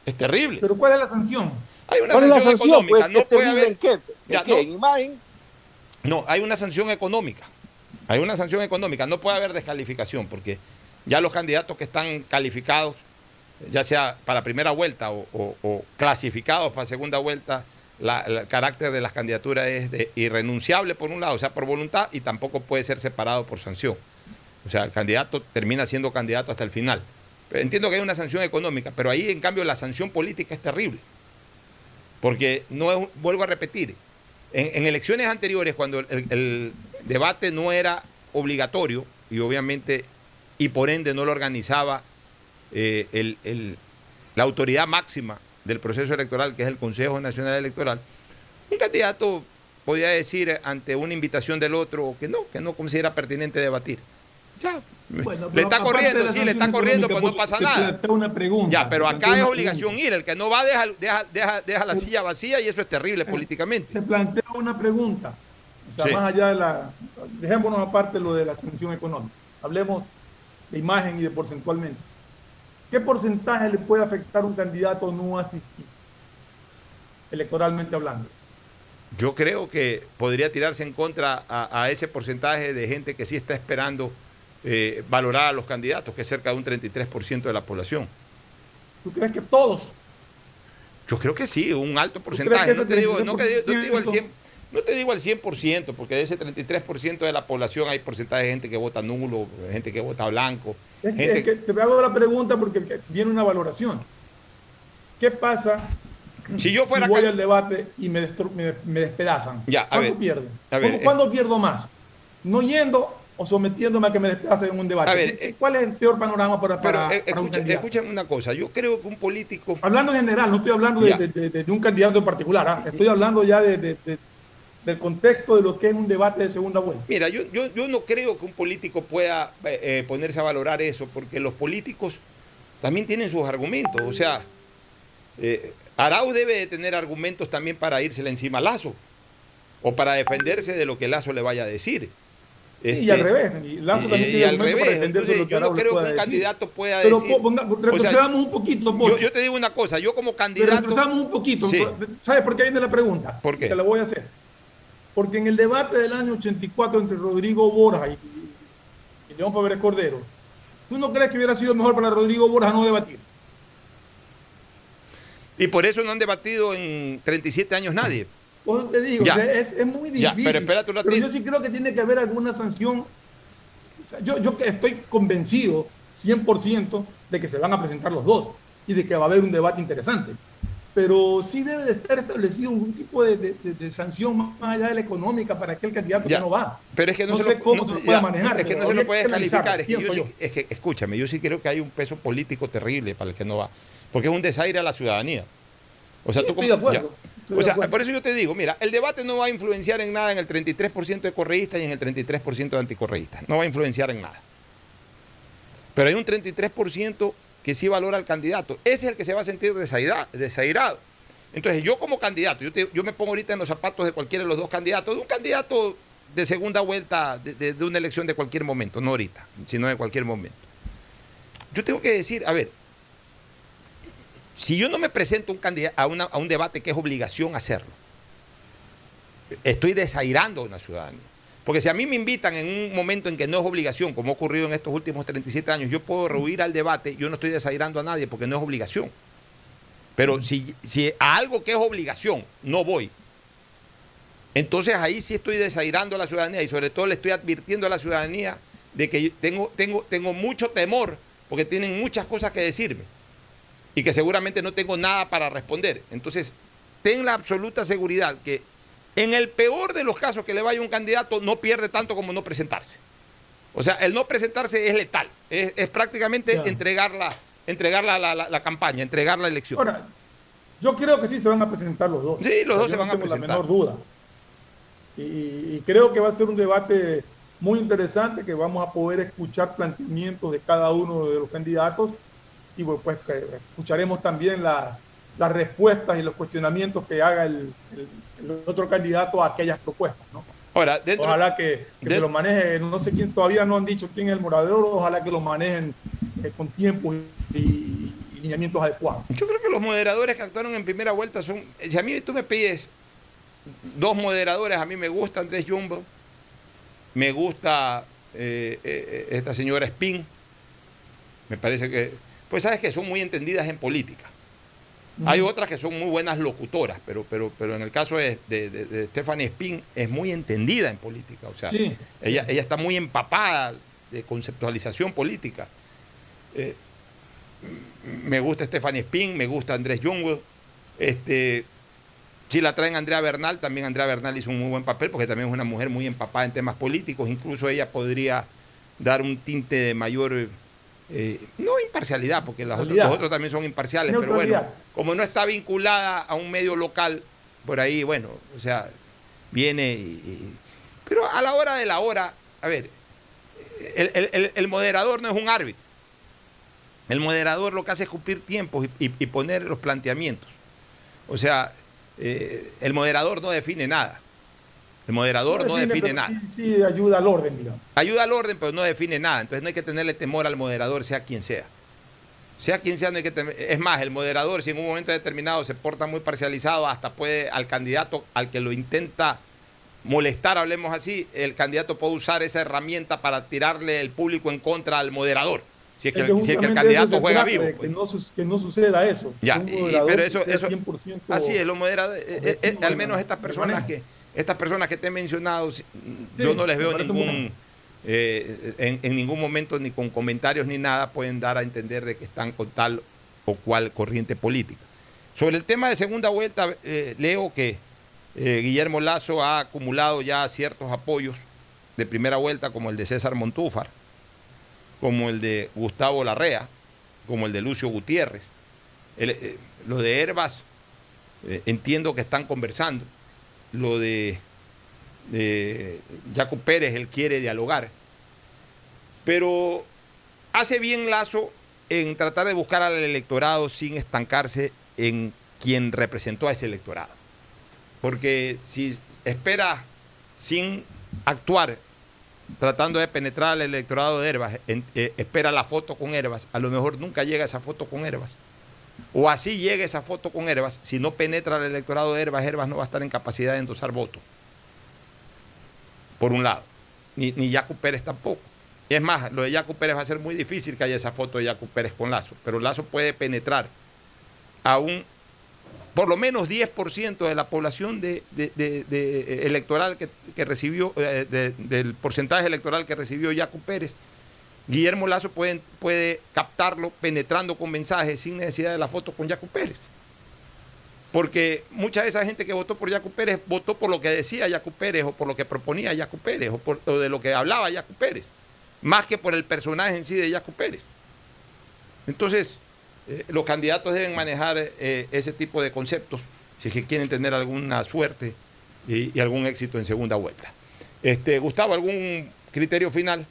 Es terrible. Pero ¿cuál es la sanción? Hay una ¿Cuál es la sanción sanción? económica. Pues, no ¿qué puede haber. en qué? ¿En Ya, qué? no. ¿En imagen? No, hay una sanción económica. Hay una sanción económica. No puede haber descalificación porque ya los candidatos que están calificados, ya sea para primera vuelta o, o- o clasificados para segunda vuelta, el carácter de las candidaturas es de irrenunciable por un lado, o sea, por voluntad, y tampoco puede ser separado por sanción. O sea, el candidato termina siendo candidato hasta el final. Entiendo que hay una sanción económica, pero ahí en cambio la sanción política es terrible. Porque no es, vuelvo a repetir, en, elecciones anteriores, cuando el debate no era obligatorio y obviamente, y por ende no lo organizaba eh, el- el- la autoridad máxima del proceso electoral, que es el Consejo Nacional Electoral, un candidato podía decir ante una invitación del otro que no, que no considera pertinente debatir. Ya, Bueno, le está corriendo, sí, le está corriendo, pues no pues, pasa nada. una pregunta, Ya, pero acá es obligación ir. El que no va deja, deja, deja, deja la silla vacía y eso es terrible políticamente. Te planteo una pregunta. O sea, Sí. más allá de la. Dejémonos aparte lo de la sanción económica. Hablemos de imagen y de porcentualmente. ¿Qué porcentaje le puede afectar a un candidato no asistir? Electoralmente hablando. Yo creo que podría tirarse en contra a, a ese porcentaje de gente que sí está esperando eh, valorar a los candidatos, que es cerca de un 33% de la población. ¿Tú crees que todos? Yo creo que sí, un alto porcentaje. No te digo, no, que- no te digo el 33%? 100%, no te digo el 100%, porque de ese 33% de la población hay porcentaje de gente que vota nulo, gente que vota blanco. Es gente es que te hago la pregunta porque viene una valoración. ¿Qué pasa Si yo fuera voy can- al debate y me, me, me despedazan? Ya, a ¿Cuándo ver, pierdo? a ver, ¿Cómo- eh. ¿Cuándo pierdo más? ¿No yendo o sometiéndome a que me despedacen en un debate? A ver, eh, ¿Cuál es el peor panorama para, Pero para, eh, para un escucha- candidato? escúchame una cosa, yo creo que un político... Hablando en general, no estoy hablando de, de- de- de un candidato en particular, ¿ah? estoy hablando ya de- del contexto de lo que es un debate de segunda vuelta. Mira, yo, yo, yo no creo que un político pueda eh, eh, ponerse a valorar eso, porque los políticos también tienen sus argumentos. O sea, eh, Arau debe de tener argumentos también para írsela encima a Lazo, o para defenderse de lo que Lazo le vaya a decir. y al Este, revés, y Lazo al revés, entonces yo no creo que un decir. candidato pueda Pero decir... po- ponga- o sea, retrocedamos un poquito, yo, yo te digo una cosa, yo como Pero candidato... retrocedamos un poquito. Sí. ¿Sabes por qué viene la pregunta? ¿Por qué? Te la voy a hacer. Porque en el debate del año 84 entre Rodrigo Borja y, y León Fabres Cordero, ¿tú no crees que hubiera sido mejor para Rodrigo Borja no debatir? Y por eso no han debatido en 37 años nadie. Por eso te digo, Ya. o sea, es, es muy Ya, difícil. pero espérate un Pero yo sí creo que tiene que haber alguna sanción. O sea, yo, estoy convencido 100% de que se van a presentar los dos y de que va a haber un debate interesante. Pero sí debe de estar establecido un tipo de, de- de- de sanción más allá de la económica para aquel candidato Ya. que no va. Pero es que no, No se sé lo, cómo no- se puede ya, manejar, Es que no se lo habría puedes que analizarlo, calificar. Es que yo sí- es que, escúchame, yo sí creo que hay un peso político terrible para el que no va. Porque es un desaire a la ciudadanía. O sea, Sí, tú estoy como- de acuerdo, estoy O sea, acuerdo. por eso yo te digo, mira, el debate no va a influenciar en nada en el 33% de correístas y en el 33% de anticorreístas. No va a influenciar en nada. Pero hay un 33% que sí valora al candidato. Ese es el que se va a sentir desaira- desairado. Entonces, yo como candidato, yo, yo me pongo ahorita en los zapatos de cualquiera de los dos candidatos, de un candidato de segunda vuelta de, de- una elección de cualquier momento, no ahorita, sino de cualquier momento. Yo tengo que decir, a ver, si yo no me presento un a, una- a un debate que es obligación hacerlo, estoy desairando a una ciudadanía. Porque si a mí me invitan en un momento en que no es obligación, como ha ocurrido en estos últimos 37 años, yo puedo rehuir al debate, yo no estoy desairando a nadie porque no es obligación. Pero si, si a algo que es obligación no voy, entonces ahí sí estoy desairando a la ciudadanía y sobre todo le estoy advirtiendo a la ciudadanía de que tengo, tengo, tengo mucho temor porque tienen muchas cosas que decirme y que seguramente no tengo nada para responder. Entonces, ten la absoluta seguridad que en el peor de los casos que le vaya un candidato no pierde tanto como no presentarse. O sea, el no presentarse es letal. Es, es prácticamente entregar, la, entregar la, la- campaña, entregar la elección. Ahora, yo creo que sí se van a presentar los dos. Sí, los dos se no van a presentar. La menor duda. Y, y creo que va a ser un debate muy interesante, que vamos a poder escuchar planteamientos de cada uno de los candidatos y pues, escucharemos también la- las respuestas y los cuestionamientos que haga el, el- el otro candidato a aquellas propuestas. ¿no? Ahora, dentro- Ojalá que, que se lo maneje, no sé quién, todavía no han dicho quién es el moderador, ojalá que lo manejen eh, con tiempo y, y lineamientos adecuados. Yo creo que los moderadores que actuaron en primera vuelta son. Si a mí tú me pides dos moderadores, a mí me gusta Andrés Jumbo, me gusta eh, eh, esta señora Spin. Me parece que. Pues sabes que son muy entendidas en política. Hay otras que son muy buenas locutoras, pero, pero, pero en el caso de, de, de- de Stephanie Spin es muy entendida en política. O sea, Sí. ella, ella está muy empapada de conceptualización política. Eh, me gusta Stephanie Spin, me gusta Andrés Jungwell. Este, si la traen Andrea Bernal, también Andrea Bernal hizo un muy buen papel porque también es una mujer muy empapada en temas políticos. Incluso ella podría dar un tinte de mayor, eh, no imparcialidad, porque las otras- los otros también son imparciales, pero bueno, como no está vinculada a un medio local, por ahí, bueno, o sea, viene y... y- pero a la hora de la hora, a ver, el, el- el- el moderador no es un árbitro. El moderador lo que hace es cumplir tiempos y, y- y poner los planteamientos. O sea, eh, el moderador no define nada. El moderador no define nada. Sí, sí ayuda al orden, digamos. Ayuda al orden, pero no define nada. Entonces no hay que tenerle temor al moderador, sea quien sea. Sea quien sea, no hay que temer- Es más, el moderador, si en un momento determinado se porta muy parcializado, hasta puede al candidato al que lo intenta molestar, hablemos así, el candidato puede usar esa herramienta para tirarle el público en contra al moderador. Si es que, Es que si es que el candidato juega vivo. pues. Que no, que no suceda eso. Ya, y- pero eso, eso 100% así es, los moderadores, eh, eh, eh, al menos estas personas que, estas personas que te he mencionado, yo no les veo ningún, eh, en, en ningún momento ni con comentarios ni nada pueden dar a entender de que están con tal o cual corriente política. Sobre el tema de segunda vuelta, eh, leo que eh, Guillermo Lazo ha acumulado ya ciertos apoyos de primera vuelta, como el de César Montúfar, como el de Gustavo Larrea, como el de Lucio Gutiérrez. El- eh, lo de Herbas, entiendo que están conversando. Lo de, de Jaco Pérez, él quiere dialogar. Pero hace bien Lazo en tratar de buscar al electorado sin estancarse en quien representó a ese electorado. Porque si espera sin actuar, tratando de penetrar al electorado de Herbas, eh, espera la foto con Herbas, a lo mejor nunca llega esa foto con Herbas. O así llega esa foto con Herbas, si no penetra al electorado de Herbas, Herbas no va a estar en capacidad de endosar votos. Por un lado. Ni, ni Yacu Pérez tampoco. Y es más, lo de Yacu Pérez va a ser muy difícil que haya esa foto de Yacu Pérez con Lazo, pero Lazo puede penetrar a un por lo menos 10% de la población de, eh, electoral que, que recibió, eh, de- del porcentaje electoral que recibió Yacu Pérez, Guillermo Lazo puede, captarlo penetrando con mensajes sin necesidad de la foto con Yacu Pérez. Porque mucha de esa gente que votó por Yacu Pérez votó por lo que decía Yacu Pérez o por lo que proponía Yacu Pérez o, por, de lo que hablaba Yacu Pérez, más que por el personaje en sí de Yacu Pérez. Entonces, eh, los candidatos deben manejar eh, ese tipo de conceptos si es que quieren tener alguna suerte y, y algún éxito en segunda vuelta. Este, Gustavo, ¿algún criterio final?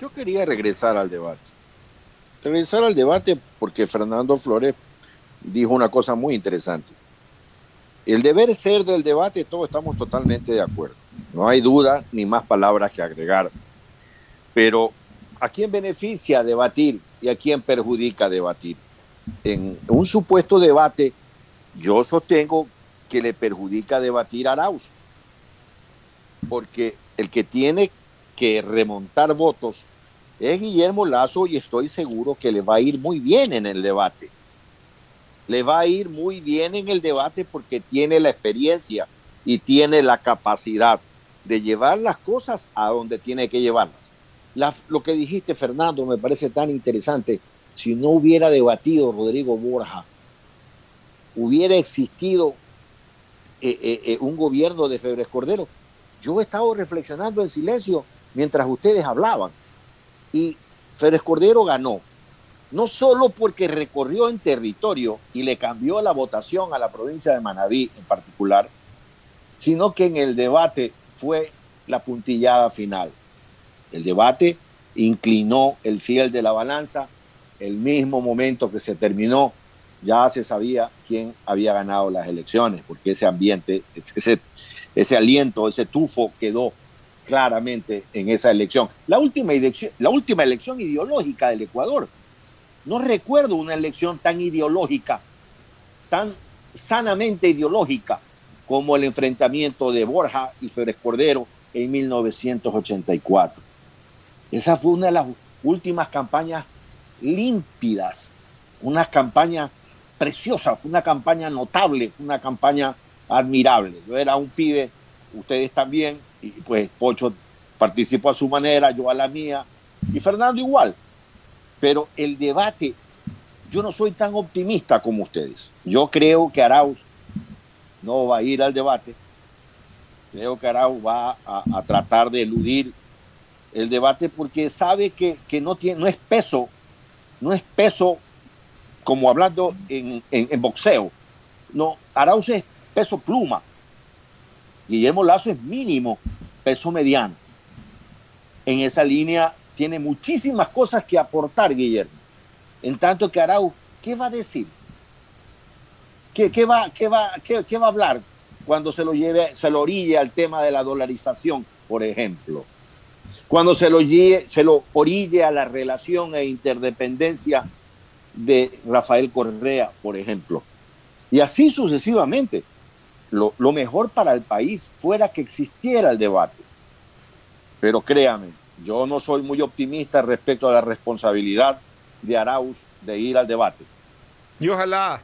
Yo quería regresar al debate. Regresar al debate porque Fernando Flores dijo una cosa muy interesante. El deber ser del debate, todos estamos totalmente de acuerdo. No hay duda ni más palabras que agregar. Pero, ¿a quién beneficia debatir y a quién perjudica debatir? En un supuesto debate, yo sostengo que le perjudica debatir a Arauz. Porque el que tiene que remontar votos es Guillermo Lazo y estoy seguro que le va a ir muy bien en el debate. Le va a ir muy bien en el debate porque tiene la experiencia y tiene la capacidad de llevar las cosas a donde tiene que llevarlas. La- lo que dijiste, Fernando, me parece tan interesante. Si no hubiera debatido Rodrigo Borja, hubiera existido eh, eh, eh, un gobierno de Febres Cordero. Yo he estado reflexionando en silencio mientras ustedes hablaban. Y Férez Cordero ganó, no solo porque recorrió en territorio y le cambió la votación a la provincia de Manabí en particular, sino que en el debate fue la puntillada final. El debate inclinó el fiel de la balanza, el mismo momento que se terminó, ya se sabía quién había ganado las elecciones, porque ese ambiente, ese, ese aliento, ese tufo quedó claramente en esa elección. La última elección, la última elección ideológica del Ecuador. No recuerdo una elección tan ideológica, tan sanamente ideológica como el enfrentamiento de Borja y Férez Cordero en 1984. Esa fue una de las últimas campañas límpidas, una campaña preciosa, una campaña notable, una campaña admirable. Yo era un pibe, ustedes también, y pues Pocho participó a su manera, yo a la mía, y Fernando igual. Pero el debate, yo no soy tan optimista como ustedes. Yo creo que Arauz no va a ir al debate. Creo que Arauz va a, tratar de eludir el debate porque sabe que, no, tiene, no es peso, no es peso como hablando en, en boxeo. No, Arauz es peso pluma. Guillermo Lazo es mínimo peso mediano. En esa línea tiene muchísimas cosas que aportar Guillermo. En tanto que Arau, ¿qué va a decir? ¿Qué, va, a hablar cuando se lo lleve, se lo orille al tema de la dolarización, por ejemplo? Cuando se lo, se lo orille a la relación e interdependencia de Rafael Correa, por ejemplo. Y así sucesivamente lo, mejor para el país fuera que existiera el debate. Pero créame, yo no soy muy optimista respecto a la responsabilidad de Arauz de ir al debate. Y ojalá,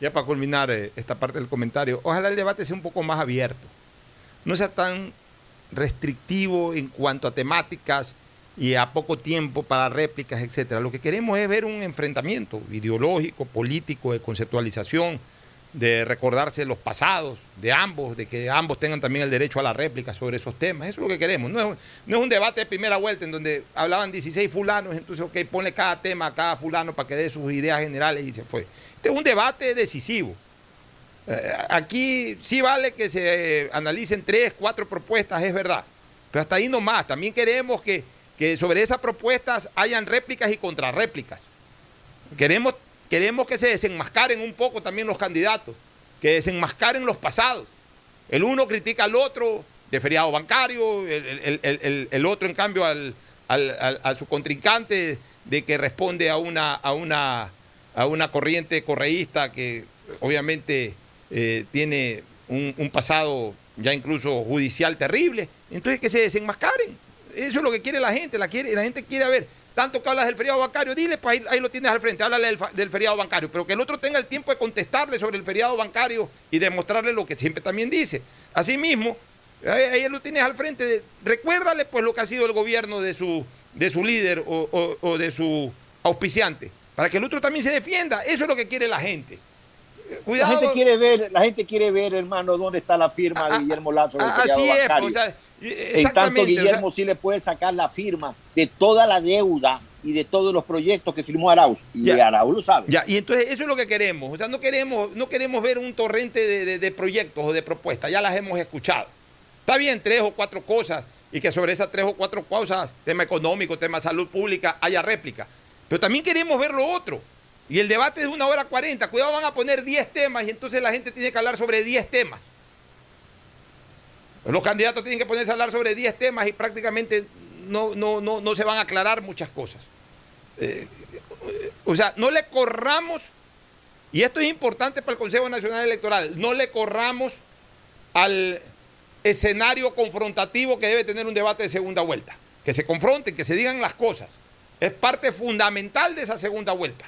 ya para culminar eh, esta parte del comentario, ojalá el debate sea un poco más abierto. No sea tan restrictivo en cuanto a temáticas y a poco tiempo para réplicas, etcétera. Lo que queremos es ver un enfrentamiento ideológico, político, de conceptualización, de recordarse los pasados de ambos, de que ambos tengan también el derecho a la réplica sobre esos temas. Eso es lo que queremos. No es, un debate de primera vuelta en donde hablaban 16 fulanos, entonces, ok, pone cada tema a cada fulano para que dé sus ideas generales y se fue. Este es un debate decisivo. Eh, aquí sí vale que se analicen tres, cuatro propuestas, es verdad. Pero hasta ahí no más. También queremos que, que sobre esas propuestas hayan réplicas y contrarréplicas. Queremos Queremos que se desenmascaren un poco también los candidatos, que desenmascaren los pasados. El uno critica al otro de feriado bancario, el, otro en cambio al, a su contrincante de que responde a una, a una, a una corriente correísta que obviamente eh, tiene un, pasado ya incluso judicial terrible. Entonces que se desenmascaren. Eso es lo que quiere la gente. La, quiere, la gente quiere ver tanto que hablas del feriado bancario, dile, pues ahí, lo tienes al frente, háblale del, feriado bancario, pero que el otro tenga el tiempo de contestarle sobre el feriado bancario y demostrarle lo que siempre también dice. Asimismo, ahí, lo tienes al frente, recuérdale pues lo que ha sido el gobierno de su, de su líder o, de su auspiciante, para que el otro también se defienda. Eso es lo que quiere la gente. Cuidado. La gente quiere ver, la gente quiere ver, hermano, dónde está la firma de Guillermo Lazo. así es, pues, en tanto Guillermo sí le puede sacar la firma de toda la deuda y de todos los proyectos que firmó Arauz. Y Arauz lo sabe. Ya, y entonces eso es lo que queremos. O sea, no queremos, no queremos ver un torrente de, proyectos o de propuestas. Ya las hemos escuchado. Está bien, tres o cuatro cosas. Y que sobre esas tres o cuatro cosas, tema económico, tema salud pública, haya réplica. Pero también queremos ver lo otro. Y el debate es una hora cuarenta. Cuidado, van a poner diez temas y entonces la gente tiene que hablar sobre diez temas. Los candidatos tienen que ponerse a hablar sobre 10 temas y prácticamente no, no, no, no se van a aclarar muchas cosas. Eh, o sea, no le corramos, y esto es importante para el Consejo Nacional Electoral, no le corramos al escenario confrontativo que debe tener un debate de segunda vuelta. Que se confronten, que se digan las cosas. Es parte fundamental de esa segunda vuelta.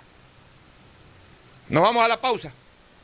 Nos vamos a la pausa.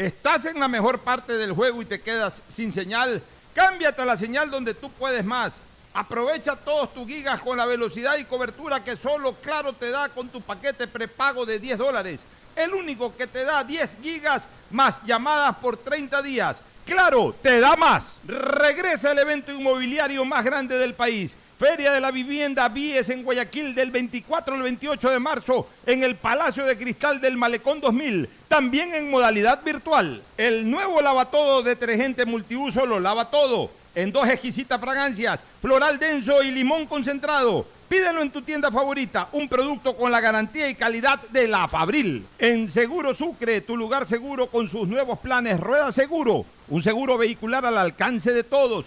¿Estás en la mejor parte del juego y te quedas sin señal? Cámbiate a la señal donde tú puedes más. Aprovecha todos tus gigas con la velocidad y cobertura que solo Claro te da con tu paquete prepago de 10 dólares. El único que te da 10 gigas más llamadas por 30 días. Claro, te da más. Regresa el evento inmobiliario más grande del país. Feria de la Vivienda Vies en Guayaquil del 24 al 28 de marzo en el Palacio de Cristal del Malecón 2000, también en modalidad virtual. El nuevo lavatodo detergente multiuso lo lava todo, en dos exquisitas fragancias, floral denso y limón concentrado. Pídelo en tu tienda favorita, un producto con la garantía y calidad de la Fabril. En Seguro Sucre, tu lugar seguro con sus nuevos planes Rueda Seguro, un seguro vehicular al alcance de todos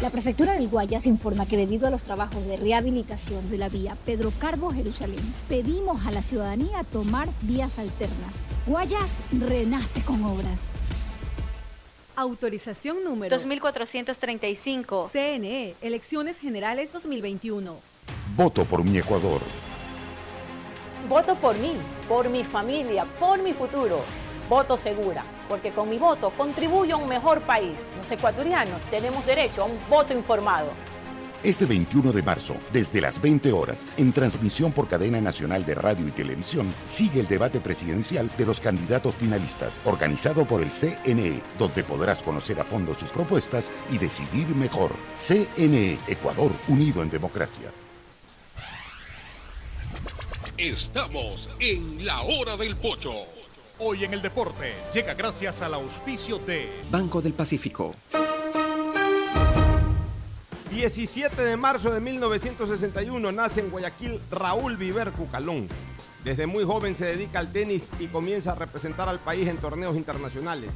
La prefectura del Guayas informa que debido a los trabajos de rehabilitación de la vía Pedro Carbo Jerusalén, pedimos a la ciudadanía tomar vías alternas. Guayas renace con obras. Autorización número 2435. CNE, Elecciones Generales 2021. Voto por mi Ecuador. Voto por mí, por mi familia, por mi futuro. Voto segura, porque con mi voto contribuyo a un mejor país. Los ecuatorianos tenemos derecho a un voto informado. Este 21 de marzo, desde las 20 horas, en transmisión por cadena nacional de radio y televisión, sigue el debate presidencial de los candidatos finalistas, organizado por el CNE, donde podrás conocer a fondo sus propuestas y decidir mejor. CNE, Ecuador, unido en democracia. Estamos en la hora del pocho. Hoy en el deporte llega gracias al auspicio de Banco del Pacífico. 17 de marzo de 1961 nace en Guayaquil Raúl Viver Cucalón. Desde muy joven se dedica al tenis y comienza a representar al país en torneos internacionales.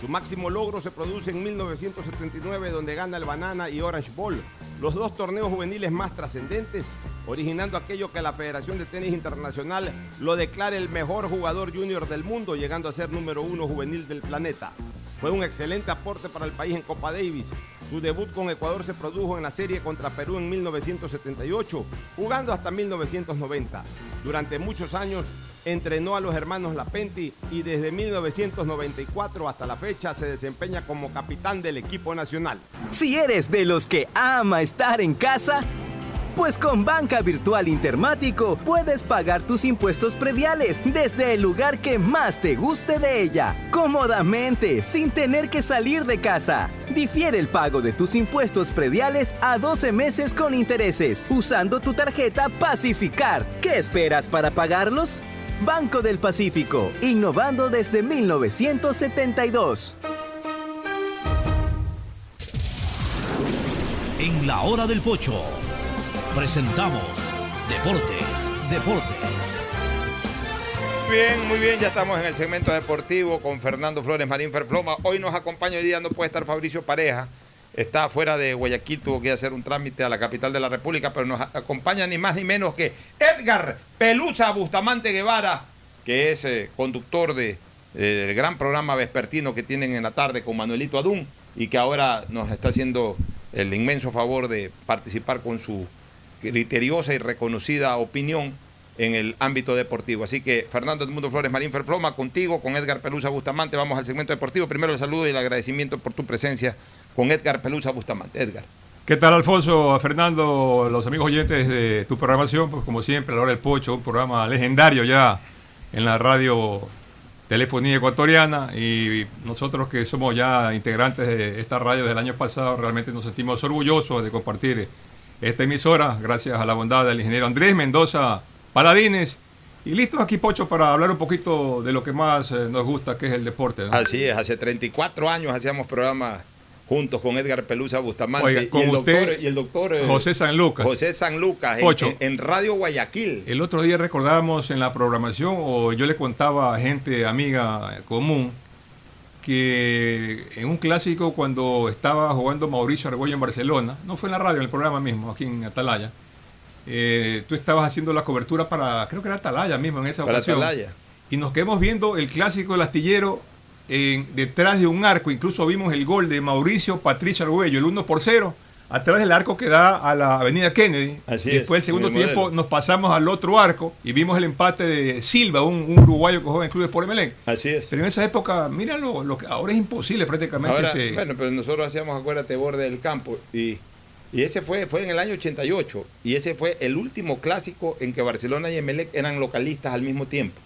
Su máximo logro se produce en 1979 donde gana el Banana y Orange Bowl, los dos torneos juveniles más trascendentes, originando aquello que la Federación de Tenis Internacional lo declara el mejor jugador junior del mundo, llegando a ser número uno juvenil del planeta. Fue un excelente aporte para el país en Copa Davis. Su debut con Ecuador se produjo en la serie contra Perú en 1978, jugando hasta 1990. Durante muchos años entrenó a los hermanos Lapenti y desde 1994 hasta la fecha se desempeña como capitán del equipo nacional. Si eres de los que ama estar en casa, Pues con Banca Virtual Intermático puedes pagar tus impuestos prediales desde el lugar que más te guste de ella, cómodamente, sin tener que salir de casa. Difiere el pago de tus impuestos prediales a 12 meses con intereses, usando tu tarjeta Pacificar. ¿Qué esperas para pagarlos? Banco del Pacífico, innovando desde 1972. En la hora del pocho presentamos Deportes, Deportes. Bien, muy bien, ya estamos en el segmento deportivo con Fernando Flores Marín Ferfloma. Hoy nos acompaña, hoy día no puede estar Fabricio Pareja, está fuera de Guayaquil, tuvo que hacer un trámite a la capital de la República, pero nos acompaña ni más ni menos que Edgar Pelusa Bustamante Guevara, que es eh, conductor de, eh, del gran programa vespertino que tienen en la tarde con Manuelito Adún y que ahora nos está haciendo el inmenso favor de participar con su criteriosa y reconocida opinión en el ámbito deportivo. Así que Fernando Mundo Flores Marín Ferfloma, contigo, con Edgar Pelusa Bustamante, vamos al segmento deportivo. Primero el saludo y el agradecimiento por tu presencia con Edgar Pelusa Bustamante. Edgar. ¿Qué tal, Alfonso? Fernando, los amigos oyentes de tu programación, pues como siempre, a la hora del pocho, un programa legendario ya en la radio telefonía ecuatoriana y nosotros que somos ya integrantes de esta radio del año pasado, realmente nos sentimos orgullosos de compartir esta emisora, gracias a la bondad del ingeniero Andrés Mendoza Paladines. Y listos aquí, Pocho, para hablar un poquito de lo que más eh, nos gusta, que es el deporte. ¿no? Así es, hace 34 años hacíamos programas juntos con Edgar Pelusa Bustamante Oiga, con y, el usted, doctor, y el doctor eh, José San Lucas. José San Lucas en- Radio Guayaquil. El otro día recordábamos en la programación, o yo le contaba a gente amiga común, que en un clásico cuando estaba jugando Mauricio Argüello en Barcelona, no fue en la radio, en el programa mismo, aquí en Atalaya, eh, tú estabas haciendo la cobertura para, creo que era Atalaya mismo en esa Para ocasión. Atalaya. Y nos quedamos viendo el clásico del astillero en- detrás de un arco, incluso vimos el gol de Mauricio Patricio Argüello, el 1 por 0, atrás del arco que da a la avenida Kennedy. Así y después es, el segundo el tiempo nos pasamos al otro arco y vimos el empate de Silva, un, un uruguayo que juega en Clubes por Emelec. Así es. Pero en esa época, míralo, lo que ahora es imposible prácticamente. Ahora, este- bueno, pero nosotros hacíamos, acuérdate, borde del campo. Y, y ese fue, fue en el año 88. Y ese fue el último clásico en que Barcelona y Emelec eran localistas al mismo tiempo.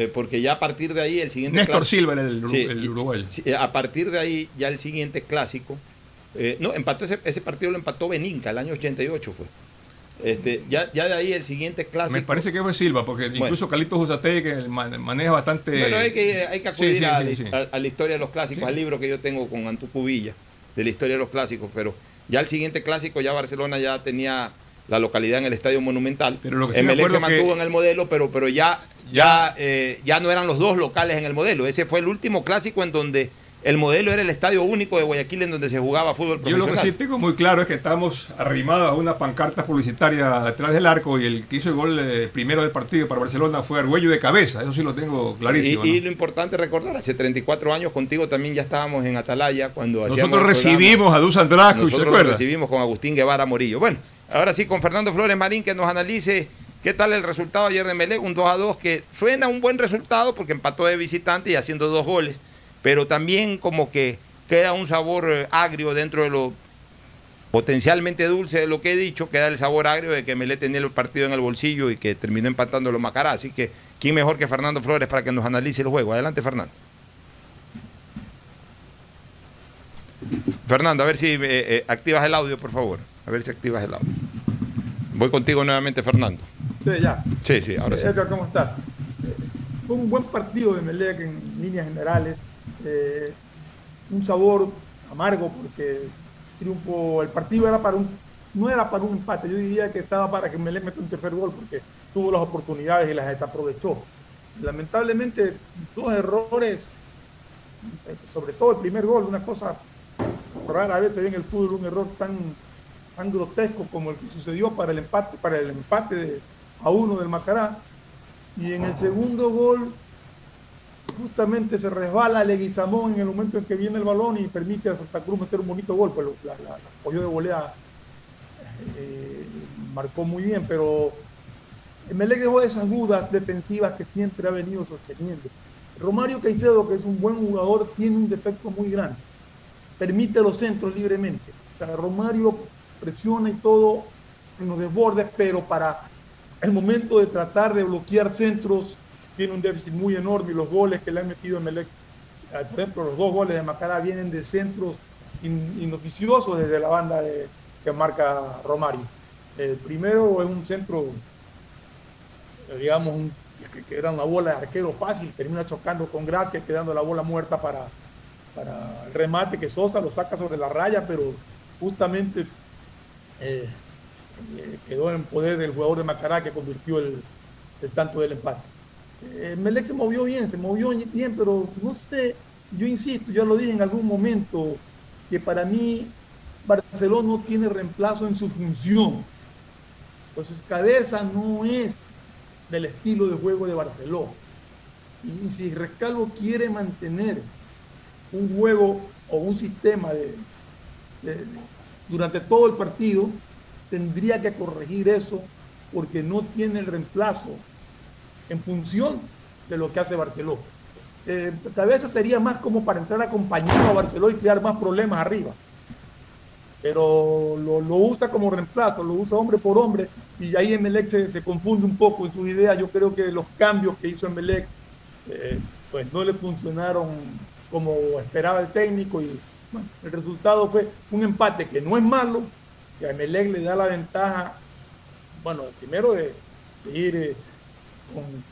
Eh, porque ya a partir de ahí el siguiente Néstor clásico- Silva era el, Sí, el uruguayo. a partir de ahí ya el siguiente clásico. eh, no, empató ese, ese partido lo empató Beninca, el año 88 fue. Este, ya, ya de ahí el siguiente clásico. Me parece que fue Silva, porque incluso Carlitos Uzate, que ma- maneja bastante. Bueno, hay que, hay que acudir Sí, sí, a, sí, la- sí. a- a la historia de los clásicos, al libro que yo tengo con Antuco Villa, de la historia de los clásicos, pero ya el siguiente clásico, ya Barcelona ya tenía la localidad en el Estadio Monumental. Pero lo que sí se que- mantuvo en el modelo, pero, pero ya, ya, eh, ya no eran los dos locales en el modelo. Ese fue el último clásico en donde el modelo era el estadio único de Guayaquil en donde se jugaba fútbol Yo profesional. lo que sí tengo muy claro es que estamos arrimados a una pancarta publicitaria detrás del arco y el que hizo el gol eh, primero del partido para Barcelona fue Argüello de cabeza, eso sí lo tengo clarísimo. Y, ¿no? y lo importante recordar, hace 34 años contigo también ya estábamos en Atalaya cuando hacíamos Nosotros programa. recibimos a Dusan Dracu, ¿se Nosotros lo acuerda? recibimos con Agustín Guevara Morillo. Bueno, ahora sí con Fernando Flores Marín que nos analice qué tal el resultado ayer de Melec, un 2 a 2 que suena un buen resultado porque empató de visitante y haciendo dos goles, pero también como que queda un sabor eh, agrio dentro de lo potencialmente dulce de lo que he dicho, queda el sabor agrio de que Melec tenía el partido en el bolsillo y que terminó empatando los Macará. Así que, ¿quién mejor que Fernando Flores para que nos analice el juego? Adelante, Fernando. Fernando, a ver si eh, eh, activas el audio, por favor. A ver si activas el audio. Voy contigo nuevamente, Fernando. Sí, ya. Sí, sí, ahora sí. Edgar, ¿cómo estás? Eh, Fue un buen partido de Melec en líneas generales. Eh, un sabor amargo porque triunfo, el partido era para un, no era para un empate, yo diría que estaba para que Melec metiera un tercer gol porque tuvo las oportunidades y las desaprovechó. Lamentablemente, dos errores, eh, sobre todo el primer gol, una cosa rara vez se ve en el fútbol un error tan, tan grotesco como el que sucedió para el empate, para el empate de, a uno del Macará. Y en el segundo gol, justamente se resbala Leguizamón en el momento en que viene el balón y permite a Santa Cruz meter un bonito gol, pues la, apoyo de volea eh, marcó muy bien, pero Melec dejó esas dudas defensivas que siempre ha venido sosteniendo. Romario Caicedo, que es un buen jugador, tiene un defecto muy grande. Permite los centros libremente. Romario presiona y todo, en los desbordes, pero para el momento de tratar de bloquear centros tiene un déficit muy enorme y los goles que le han metido en Melec, eh, por ejemplo, los dos goles de Macará vienen de centros inoficiosos desde la banda que marca Romario. El primero es un centro, eh, digamos, que, era una bola de arquero fácil, termina chocando con gracia, quedando la bola muerta para, para el remate que Sosa lo saca sobre la raya, pero justamente eh, quedó en poder del jugador de Macará que convirtió el, tanto del empate. Eh, se movió bien, se movió bien, pero no sé, yo insisto, ya lo dije en algún momento, que para mí Barcelona no tiene reemplazo en su función. Entonces Cabeza no es del estilo de juego de Barcelona. Y si Rescalvo quiere mantener un juego o un sistema de, durante todo el partido, tendría que corregir eso porque no tiene el reemplazo en función de lo que hace Barcelona. Eh, tal vez sería más como para entrar acompañado a Barcelona y crear más problemas arriba. Pero lo, usa como reemplazo, lo usa hombre por hombre y ahí Emelec se, se confunde un poco en su idea. Yo creo que los cambios que hizo Emelec eh, pues no le funcionaron como esperaba el técnico y el resultado fue un empate que no es malo, que a Emelec le da la ventaja, bueno, primero de, ir eh,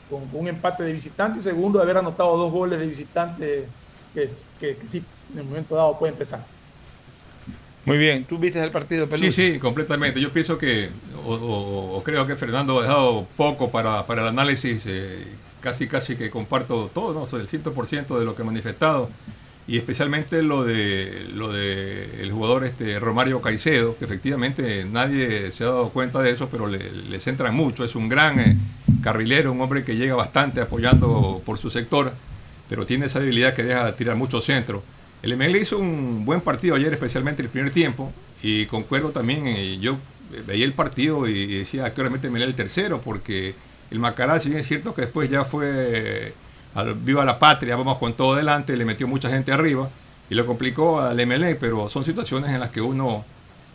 con, un empate de visitante y segundo de haber anotado dos goles de visitante que, que, sí, en el momento dado puede empezar. Muy bien, ¿tú viste el partido, Sí, sí, completamente. Yo pienso que, o, creo que Fernando ha dejado poco para, para el análisis, eh, casi casi que comparto todo, ¿no? el 100% de lo que ha manifestado y especialmente lo de lo de el jugador este Romario Caicedo, que efectivamente nadie se ha dado cuenta de eso, pero le, le centran mucho, es un gran eh, carrilero, un hombre que llega bastante apoyando por su sector, pero tiene esa habilidad que deja tirar mucho centro. El ML hizo un buen partido ayer, especialmente el primer tiempo, y concuerdo también, eh, yo veía el partido y decía, ¿a qué hora mete el tercero? Porque el Macará, si bien es cierto que después ya fue viva la patria, vamos con todo adelante, le metió mucha gente arriba y lo complicó al MLE, pero son situaciones en las que uno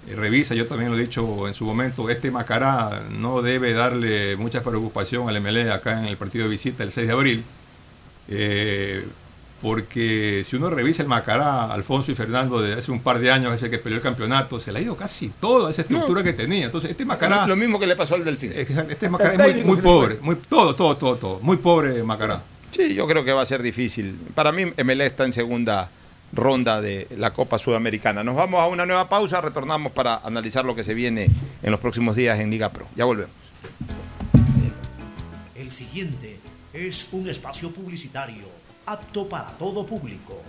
eh, revisa, yo también lo he dicho en su momento, este Macará no debe darle mucha preocupación al MLE acá en el partido de visita el 6 de abril, eh, porque si uno revisa el Macará, Alfonso y Fernando de hace un par de años, ese que peleó el campeonato, se le ha ido casi toda esa estructura que tenía. Entonces, este Macará... Lo mismo que le pasó al Delfín. Este Macará es muy, muy pobre, muy, todo, todo, todo, todo, muy pobre Macará. Sí, yo creo que va a ser difícil. Para mí, MLE está en segunda ronda de la Copa Sudamericana. Nos vamos a una nueva pausa, retornamos para analizar lo que se viene en los próximos días en Liga Pro. Ya volvemos. El siguiente es un espacio publicitario apto para todo público.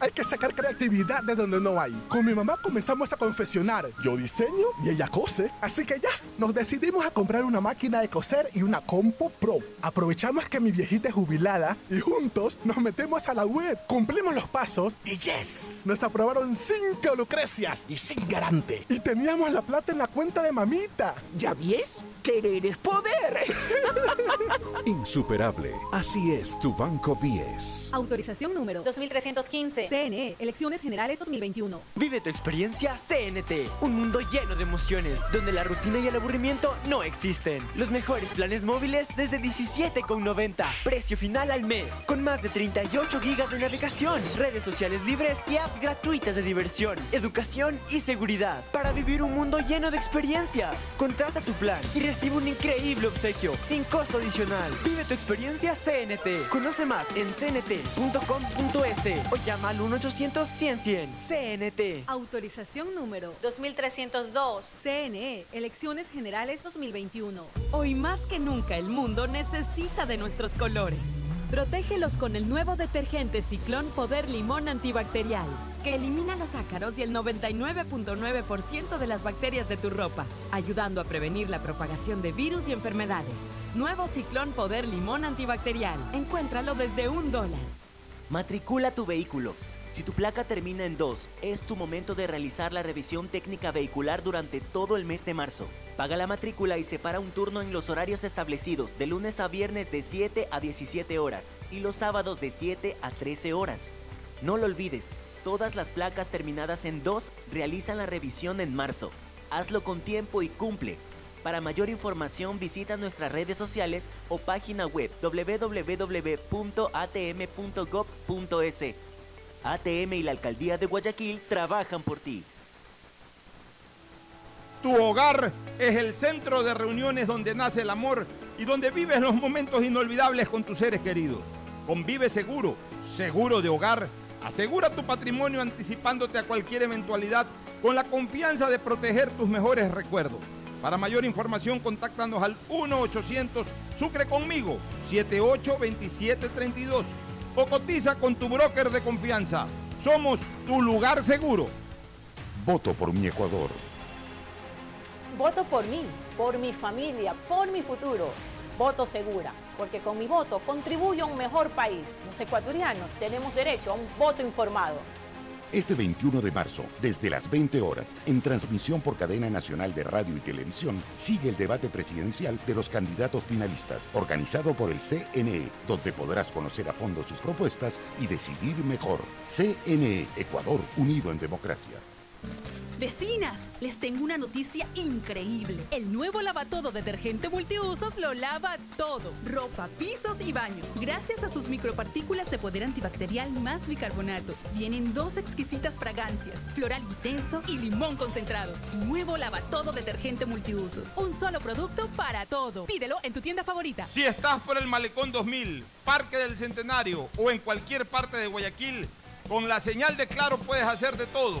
Hay que sacar creatividad de donde no hay. Con mi mamá comenzamos a confeccionar. Yo diseño y ella cose. Así que ya, nos decidimos a comprar una máquina de coser y una Compo Pro. Aprovechamos que mi viejita es jubilada y juntos nos metemos a la web. Cumplimos los pasos y yes, nos aprobaron cinco lucrecias y sin garante. Y teníamos la plata en la cuenta de mamita. ¿Ya ves? Querer poder. Insuperable. Así es tu Banco 10. Autorización número 2315. CNE, Elecciones Generales 2021. Vive tu experiencia CNT, un mundo lleno de emociones, donde la rutina y el aburrimiento no existen. Los mejores planes móviles desde 17,90. Precio final al mes, con más de 38 gigas de navegación, redes sociales libres y apps gratuitas de diversión, educación y seguridad, para vivir un mundo lleno de experiencias. Contrata tu plan y recibe un increíble obsequio, sin costo adicional. Vive tu experiencia CNT. Conoce más en cnt.com.es o llama 1-800-100-100. CNT. Autorización número 2302. CNE. Elecciones Generales 2021. Hoy más que nunca el mundo necesita de nuestros colores. Protégelos con el nuevo detergente Ciclón Poder Limón Antibacterial, que elimina los ácaros y el 99.9% de las bacterias de tu ropa, ayudando a prevenir la propagación de virus y enfermedades. Nuevo Ciclón Poder Limón Antibacterial. Encuéntralo desde un dólar. Matricula tu vehículo. Si tu placa termina en 2, es tu momento de realizar la revisión técnica vehicular durante todo el mes de marzo. Paga la matrícula y separa un turno en los horarios establecidos de lunes a viernes de 7 a 17 horas y los sábados de 7 a 13 horas. No lo olvides, Todas las placas terminadas en 2 realizan la revisión en marzo. Hazlo con tiempo y cumple. Para mayor información visita nuestras redes sociales o página web www.atm.gov.es. ATM y la Alcaldía de Guayaquil trabajan por ti. Tu hogar es el centro de reuniones donde nace el amor y donde vives los momentos inolvidables con tus seres queridos. Convive seguro, seguro de hogar. Asegura tu patrimonio anticipándote a cualquier eventualidad con la confianza de proteger tus mejores recuerdos. Para mayor información, contáctanos al 1-800 Sucre conmigo 782732 o cotiza con tu broker de confianza. Somos tu lugar seguro. Voto por mi Ecuador. Voto por mí, por mi familia, por mi futuro. Voto segura, porque con mi voto contribuyo a un mejor país. Los ecuatorianos tenemos derecho a un voto informado. Este 21 de marzo, desde las 20 horas, en transmisión por cadena nacional de radio y televisión, sigue el debate presidencial de los candidatos finalistas, organizado por el CNE, donde podrás conocer a fondo sus propuestas y decidir mejor. CNE, Ecuador, unido en democracia. Vecinas, les tengo una noticia increíble. El nuevo lavatodo detergente multiusos lo lava todo. Ropa, pisos y baños. Gracias a sus micropartículas de poder antibacterial más bicarbonato. Vienen dos exquisitas fragancias, floral intenso y limón concentrado. Nuevo lavatodo detergente multiusos. Un solo producto para todo. Pídelo en tu tienda favorita. Si estás por el Malecón 2000, Parque del Centenario o en cualquier parte de Guayaquil, con la señal de Claro puedes hacer de todo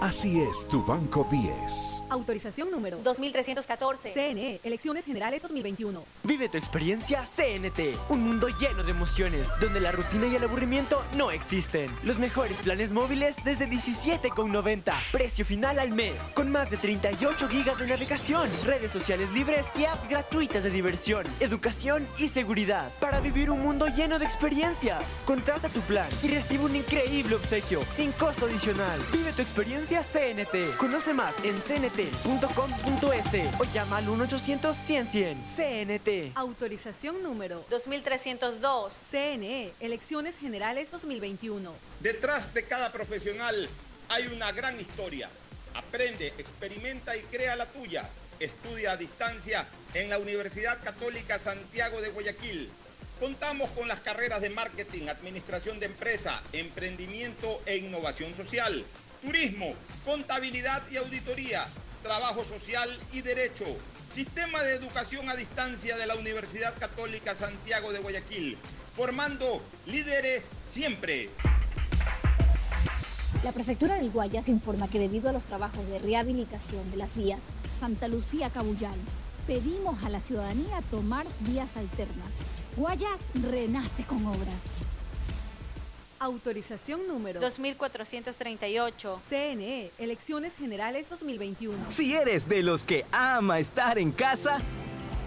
Así es tu Banco 10. Autorización número 2314. CNE, Elecciones Generales 2021. Vive tu experiencia CNT, un mundo lleno de emociones, donde la rutina y el aburrimiento no existen. Los mejores planes móviles desde 17,90. Precio final al mes, con más de 38 gigas de navegación, redes sociales libres y apps gratuitas de diversión, educación y seguridad. Para vivir un mundo lleno de experiencias. Contrata tu plan y recibe un increíble obsequio, sin costo adicional. Vive tu experiencia CNT. Conoce más en cnt.com.es o llama al 1-800-100-100. CNT. Autorización número 2302. CNE, Elecciones Generales 2021. Detrás de cada profesional hay una gran historia. Aprende, experimenta y crea la tuya. Estudia a distancia en la Universidad Católica Santiago de Guayaquil. Contamos con las carreras de marketing, administración de empresa, emprendimiento e innovación social turismo, contabilidad y auditoría, trabajo social y derecho. Sistema de educación a distancia de la Universidad Católica Santiago de Guayaquil, formando líderes siempre. La prefectura del Guayas informa que debido a los trabajos de rehabilitación de las vías Santa Lucía Cabullal, pedimos a la ciudadanía tomar vías alternas. Guayas renace con obras. Autorización número 2438. CNE, Elecciones Generales 2021. Si eres de los que ama estar en casa,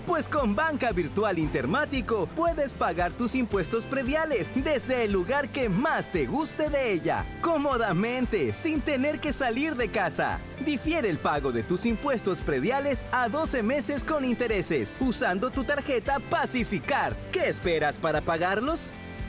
pues con Banca Virtual Intermático puedes pagar tus impuestos prediales desde el lugar que más te guste de ella, cómodamente, sin tener que salir de casa. Difiere el pago de tus impuestos prediales a 12 meses con intereses, usando tu tarjeta Pacificar. ¿Qué esperas para pagarlos?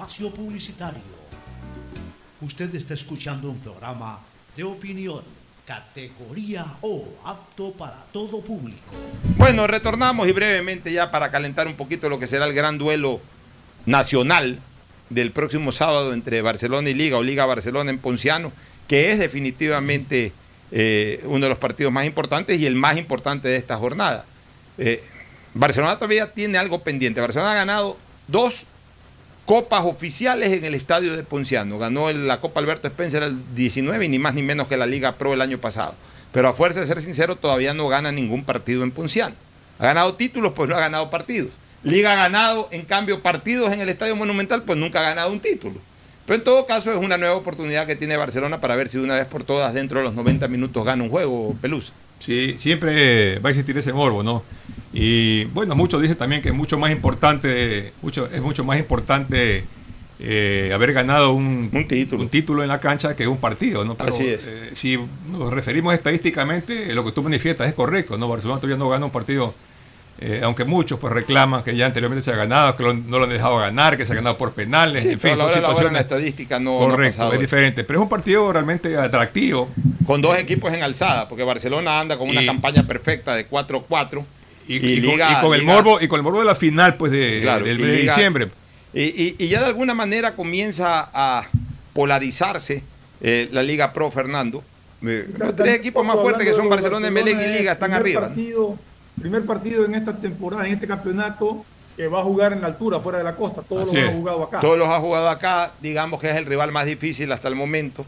espacio publicitario. Usted está escuchando un programa de opinión, categoría O, apto para todo público. Bueno, retornamos y brevemente ya para calentar un poquito lo que será el gran duelo nacional del próximo sábado entre Barcelona y Liga o Liga Barcelona en Ponciano, que es definitivamente eh, uno de los partidos más importantes y el más importante de esta jornada. Eh, Barcelona todavía tiene algo pendiente. Barcelona ha ganado dos copas oficiales en el estadio de Ponciano. Ganó la Copa Alberto Spencer el 19 y ni más ni menos que la Liga Pro el año pasado. Pero a fuerza de ser sincero, todavía no gana ningún partido en Ponciano. Ha ganado títulos, pues no ha ganado partidos. Liga ha ganado, en cambio, partidos en el Estadio Monumental, pues nunca ha ganado un título. Pero en todo caso es una nueva oportunidad que tiene Barcelona para ver si de una vez por todas dentro de los 90 minutos gana un juego, Pelusa. Sí, siempre va a existir ese morbo, ¿no? Y bueno, muchos dicen también que es mucho más importante, mucho, es mucho más importante eh, haber ganado un, título. en la cancha que un partido, ¿no? Pero, Así es. eh, si nos referimos estadísticamente, lo que tú manifiestas es correcto, ¿no? Barcelona todavía no gana un partido, eh, aunque muchos pues reclaman que ya anteriormente se ha ganado, que lo- no lo han dejado ganar, que se ha ganado por penales, Sí, en fin, son en la estadística no, correcto, es eso. diferente, pero es un partido realmente atractivo. Con dos equipos en alzada, porque Barcelona anda con una Y- campaña perfecta de 4-4. Y, y con, y con el Liga- morbo y con el morbo de la final pues de, Claro, del mes de Liga- diciembre Y, y- y ya de alguna manera comienza a polarizarse eh, la Liga Pro, Fernando. Eh, los tres equipos más fuertes que son Barcelona, Emelec y Liga están arriba. ¿no? Primer partido en esta temporada, en este campeonato, que va a jugar en la altura, fuera de la costa. Todos Así los es. han jugado acá. Todos los ha jugado acá, digamos que es el rival más difícil hasta el momento.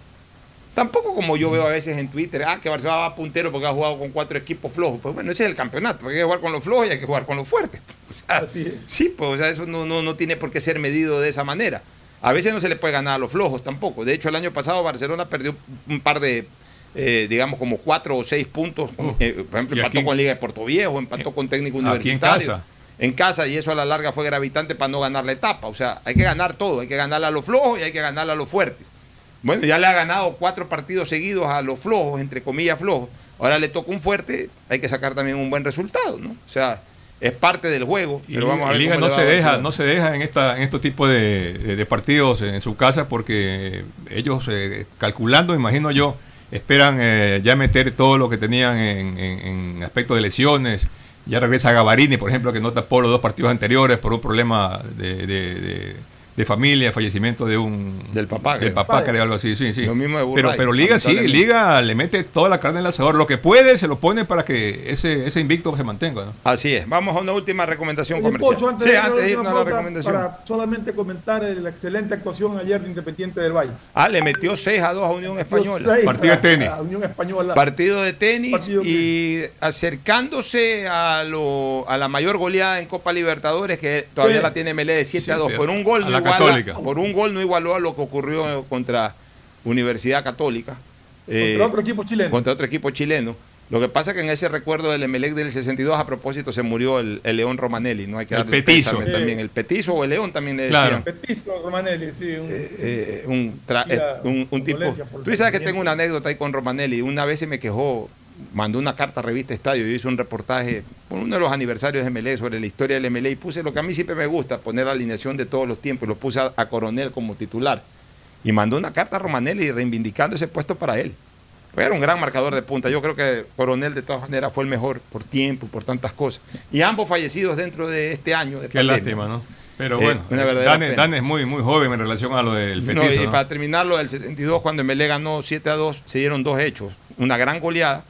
Tampoco como yo veo a veces en Twitter, ah, que Barcelona va puntero porque ha jugado con cuatro equipos flojos. Pues bueno, ese es el campeonato, porque hay que jugar con los flojos y hay que jugar con los fuertes. O sea, Sí, pues o sea, eso no, no, no tiene por qué ser medido de esa manera. A veces no se le puede ganar a los flojos tampoco. De hecho, el año pasado Barcelona perdió un par de, eh, digamos, como cuatro o seis puntos. Eh, por ejemplo, empató aquí- con Liga de Puerto Viejo, empató con Técnico aquí en Universitario. casa. En casa, y eso a la larga fue gravitante para no ganar la etapa. O sea, hay que ganar todo. Hay que ganarle a los flojos y hay que ganarle a los fuertes. Bueno, ya le ha ganado cuatro partidos seguidos a los flojos, entre comillas flojos. Ahora le toca un fuerte, hay que sacar también un buen resultado, ¿no? O sea, es parte del juego. Y pero vamos a ver Liga no se deja, no se deja en esta, en estos tipos de, de- de partidos en su casa porque ellos eh, calculando, imagino yo, esperan eh, ya meter todo lo que tenían en, en- aspecto de lesiones. Ya regresa Gavarini, por ejemplo, que no tapó los dos partidos anteriores por un problema de- de- de familia, fallecimiento de un del papá, del papá, creo, algo así, sí, sí. Lo mismo de pero, Burray, pero Liga sí. Liga le mete toda la carne al asador, lo que puede se lo pone para que ese, ese invicto se mantenga. ¿no? Así es. Vamos a una última recomendación Oye, comercial. Pocho, antes sí, de antes de ir irnos a la recomendación. Para solamente comentar la excelente actuación ayer de Independiente del Valle. Ah, le metió 6 a 2 a Unión Española. A Unión Española. Partido de tenis Partido y acercándose a, lo, a la mayor goleada en Copa Libertadores que todavía Sí. la tiene Melé de 7 a 2. Sí, Por un gol a la iguala- Católica. por un gol no igualó a lo que ocurrió contra Universidad Católica. Eh, Contra otro equipo chileno. Contra otro equipo chileno. Lo que pasa es que en ese recuerdo del Emelec del 62, a propósito, se murió el, el León Romanelli. No hay que El darle petizo. también. El petizo o el León también le Claro. decían. Petizo Romanelli, sí. un- Eh, un, tra- Mira, eh, un- un tipo. el Tú sabes que tengo una anécdota ahí con Romanelli. Una vez se me quejó, mandó una carta a Revista Estadio. Yo hice un reportaje por uno de los aniversarios de MLE sobre la historia del MLE y puse lo que a mí siempre me gusta, poner la alineación de todos los tiempos. Lo puse a, a Coronel como titular. Y mandó una carta a Romanelli reivindicando ese puesto para él. Pues era un gran marcador de punta. Yo creo que Coronel de todas maneras fue el mejor por tiempo, por tantas cosas. Y ambos fallecidos dentro de este año. De Qué pandemia. lástima, ¿no? Pero Eh, bueno, verdadera Dan. Dan es muy, muy joven en relación a lo del No, petizo. y ¿no? para terminar lo del 62, cuando MLE ganó 7 a 2, se dieron dos hechos. Una gran goleada,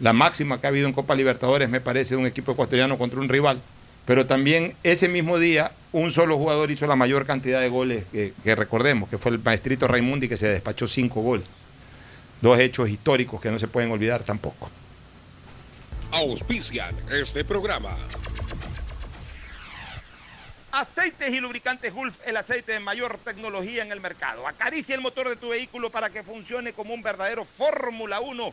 la máxima que ha habido en Copa Libertadores, me parece, de un equipo ecuatoriano contra un rival. Pero también ese mismo día, un solo jugador hizo la mayor cantidad de goles que, que recordemos, que fue el maestrito Raimundi, que se despachó cinco goles. Dos hechos históricos que no se pueden olvidar tampoco. Auspician este programa. Aceites y lubricantes Gulf, el aceite de mayor tecnología en el mercado. Acaricia el motor de tu vehículo para que funcione como un verdadero Fórmula 1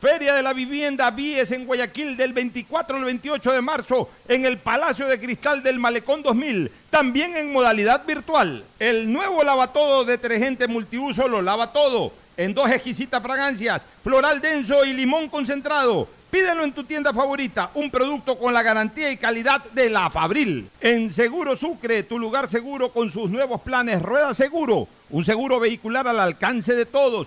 Feria de la Vivienda Vies en Guayaquil del 24 al 28 de marzo en el Palacio de Cristal del Malecón 2000, también en modalidad virtual. El nuevo lavatodo detergente multiuso lo lava todo, en dos exquisitas fragancias, floral denso y limón concentrado. Pídelo en tu tienda favorita, un producto con la garantía y calidad de la Fabril. En Seguro Sucre, tu lugar seguro con sus nuevos planes Rueda Seguro, un seguro vehicular al alcance de todos.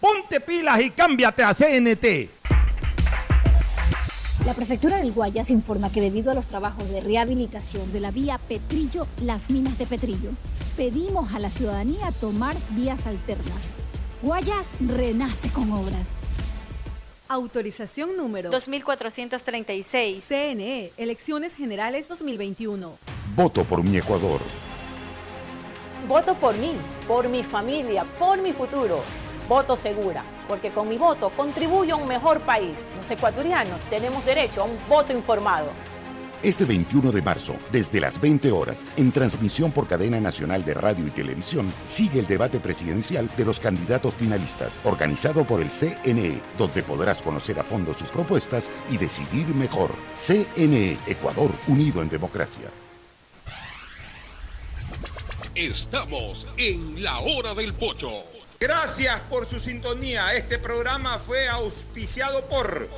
Ponte pilas y cámbiate a CNT. La prefectura del Guayas informa que debido a los trabajos de rehabilitación de la vía Petrillo, las minas de Petrillo, pedimos a la ciudadanía tomar vías alternas. Guayas renace con obras. Autorización número 2436. CNE, Elecciones Generales 2021. Voto por mi Ecuador. Voto por mí, por mi familia, por mi futuro. Voto segura, porque con mi voto contribuyo a un mejor país. Los ecuatorianos tenemos derecho a un voto informado. Este 21 de marzo, desde las 20 horas, en transmisión por cadena nacional de radio y televisión, sigue el debate presidencial de los candidatos finalistas, organizado por el CNE, donde podrás conocer a fondo sus propuestas y decidir mejor. CNE, Ecuador, unido en democracia. Estamos en la hora del pocho. Gracias por su sintonía. Este programa fue auspiciado por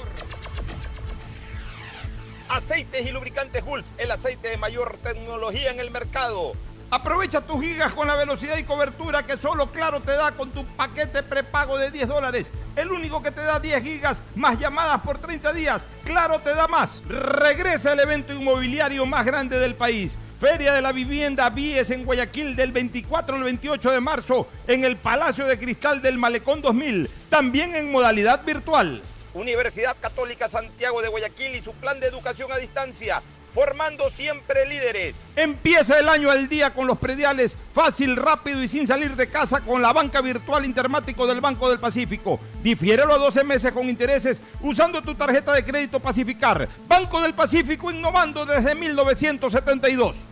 Aceites y lubricantes Gulf, el aceite de mayor tecnología en el mercado. Aprovecha tus gigas con la velocidad y cobertura que solo Claro te da con tu paquete prepago de 10 dólares. El único que te da 10 gigas más llamadas por 30 días. Claro te da más. Regresa el evento inmobiliario más grande del país. Feria de la Vivienda Vies en Guayaquil del 24 al 28 de marzo en el Palacio de Cristal del Malecón 2000, también en modalidad virtual. Universidad Católica Santiago de Guayaquil y su plan de educación a distancia, formando siempre líderes. Empieza el año al día con los prediales, fácil, rápido y sin salir de casa con la banca virtual intermático del Banco del Pacífico. Difiérelo a 12 meses con intereses usando tu tarjeta de crédito Pacificar. Banco del Pacífico innovando desde 1972.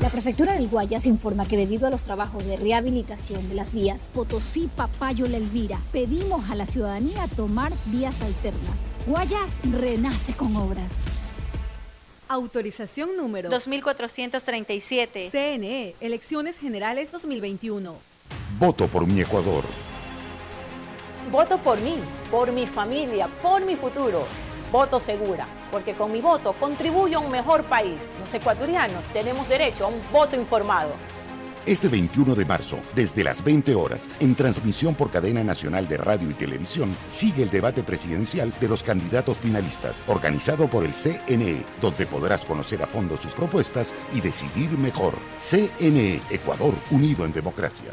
La prefectura del Guayas informa que debido a los trabajos de rehabilitación de las vías Potosí, Papayo, La Elvira, pedimos a la ciudadanía tomar vías alternas. Guayas renace con obras. Autorización número 2437. CNE, Elecciones Generales 2021. Voto por mi Ecuador. Voto por mí, por mi familia, por mi futuro. Voto segura, porque con mi voto contribuyo a un mejor país. Los ecuatorianos tenemos derecho a un voto informado. Este 21 de marzo, desde las 20 horas, en transmisión por cadena nacional de radio y televisión, sigue el debate presidencial de los candidatos finalistas, organizado por el CNE, donde podrás conocer a fondo sus propuestas y decidir mejor. CNE, Ecuador, unido en democracia.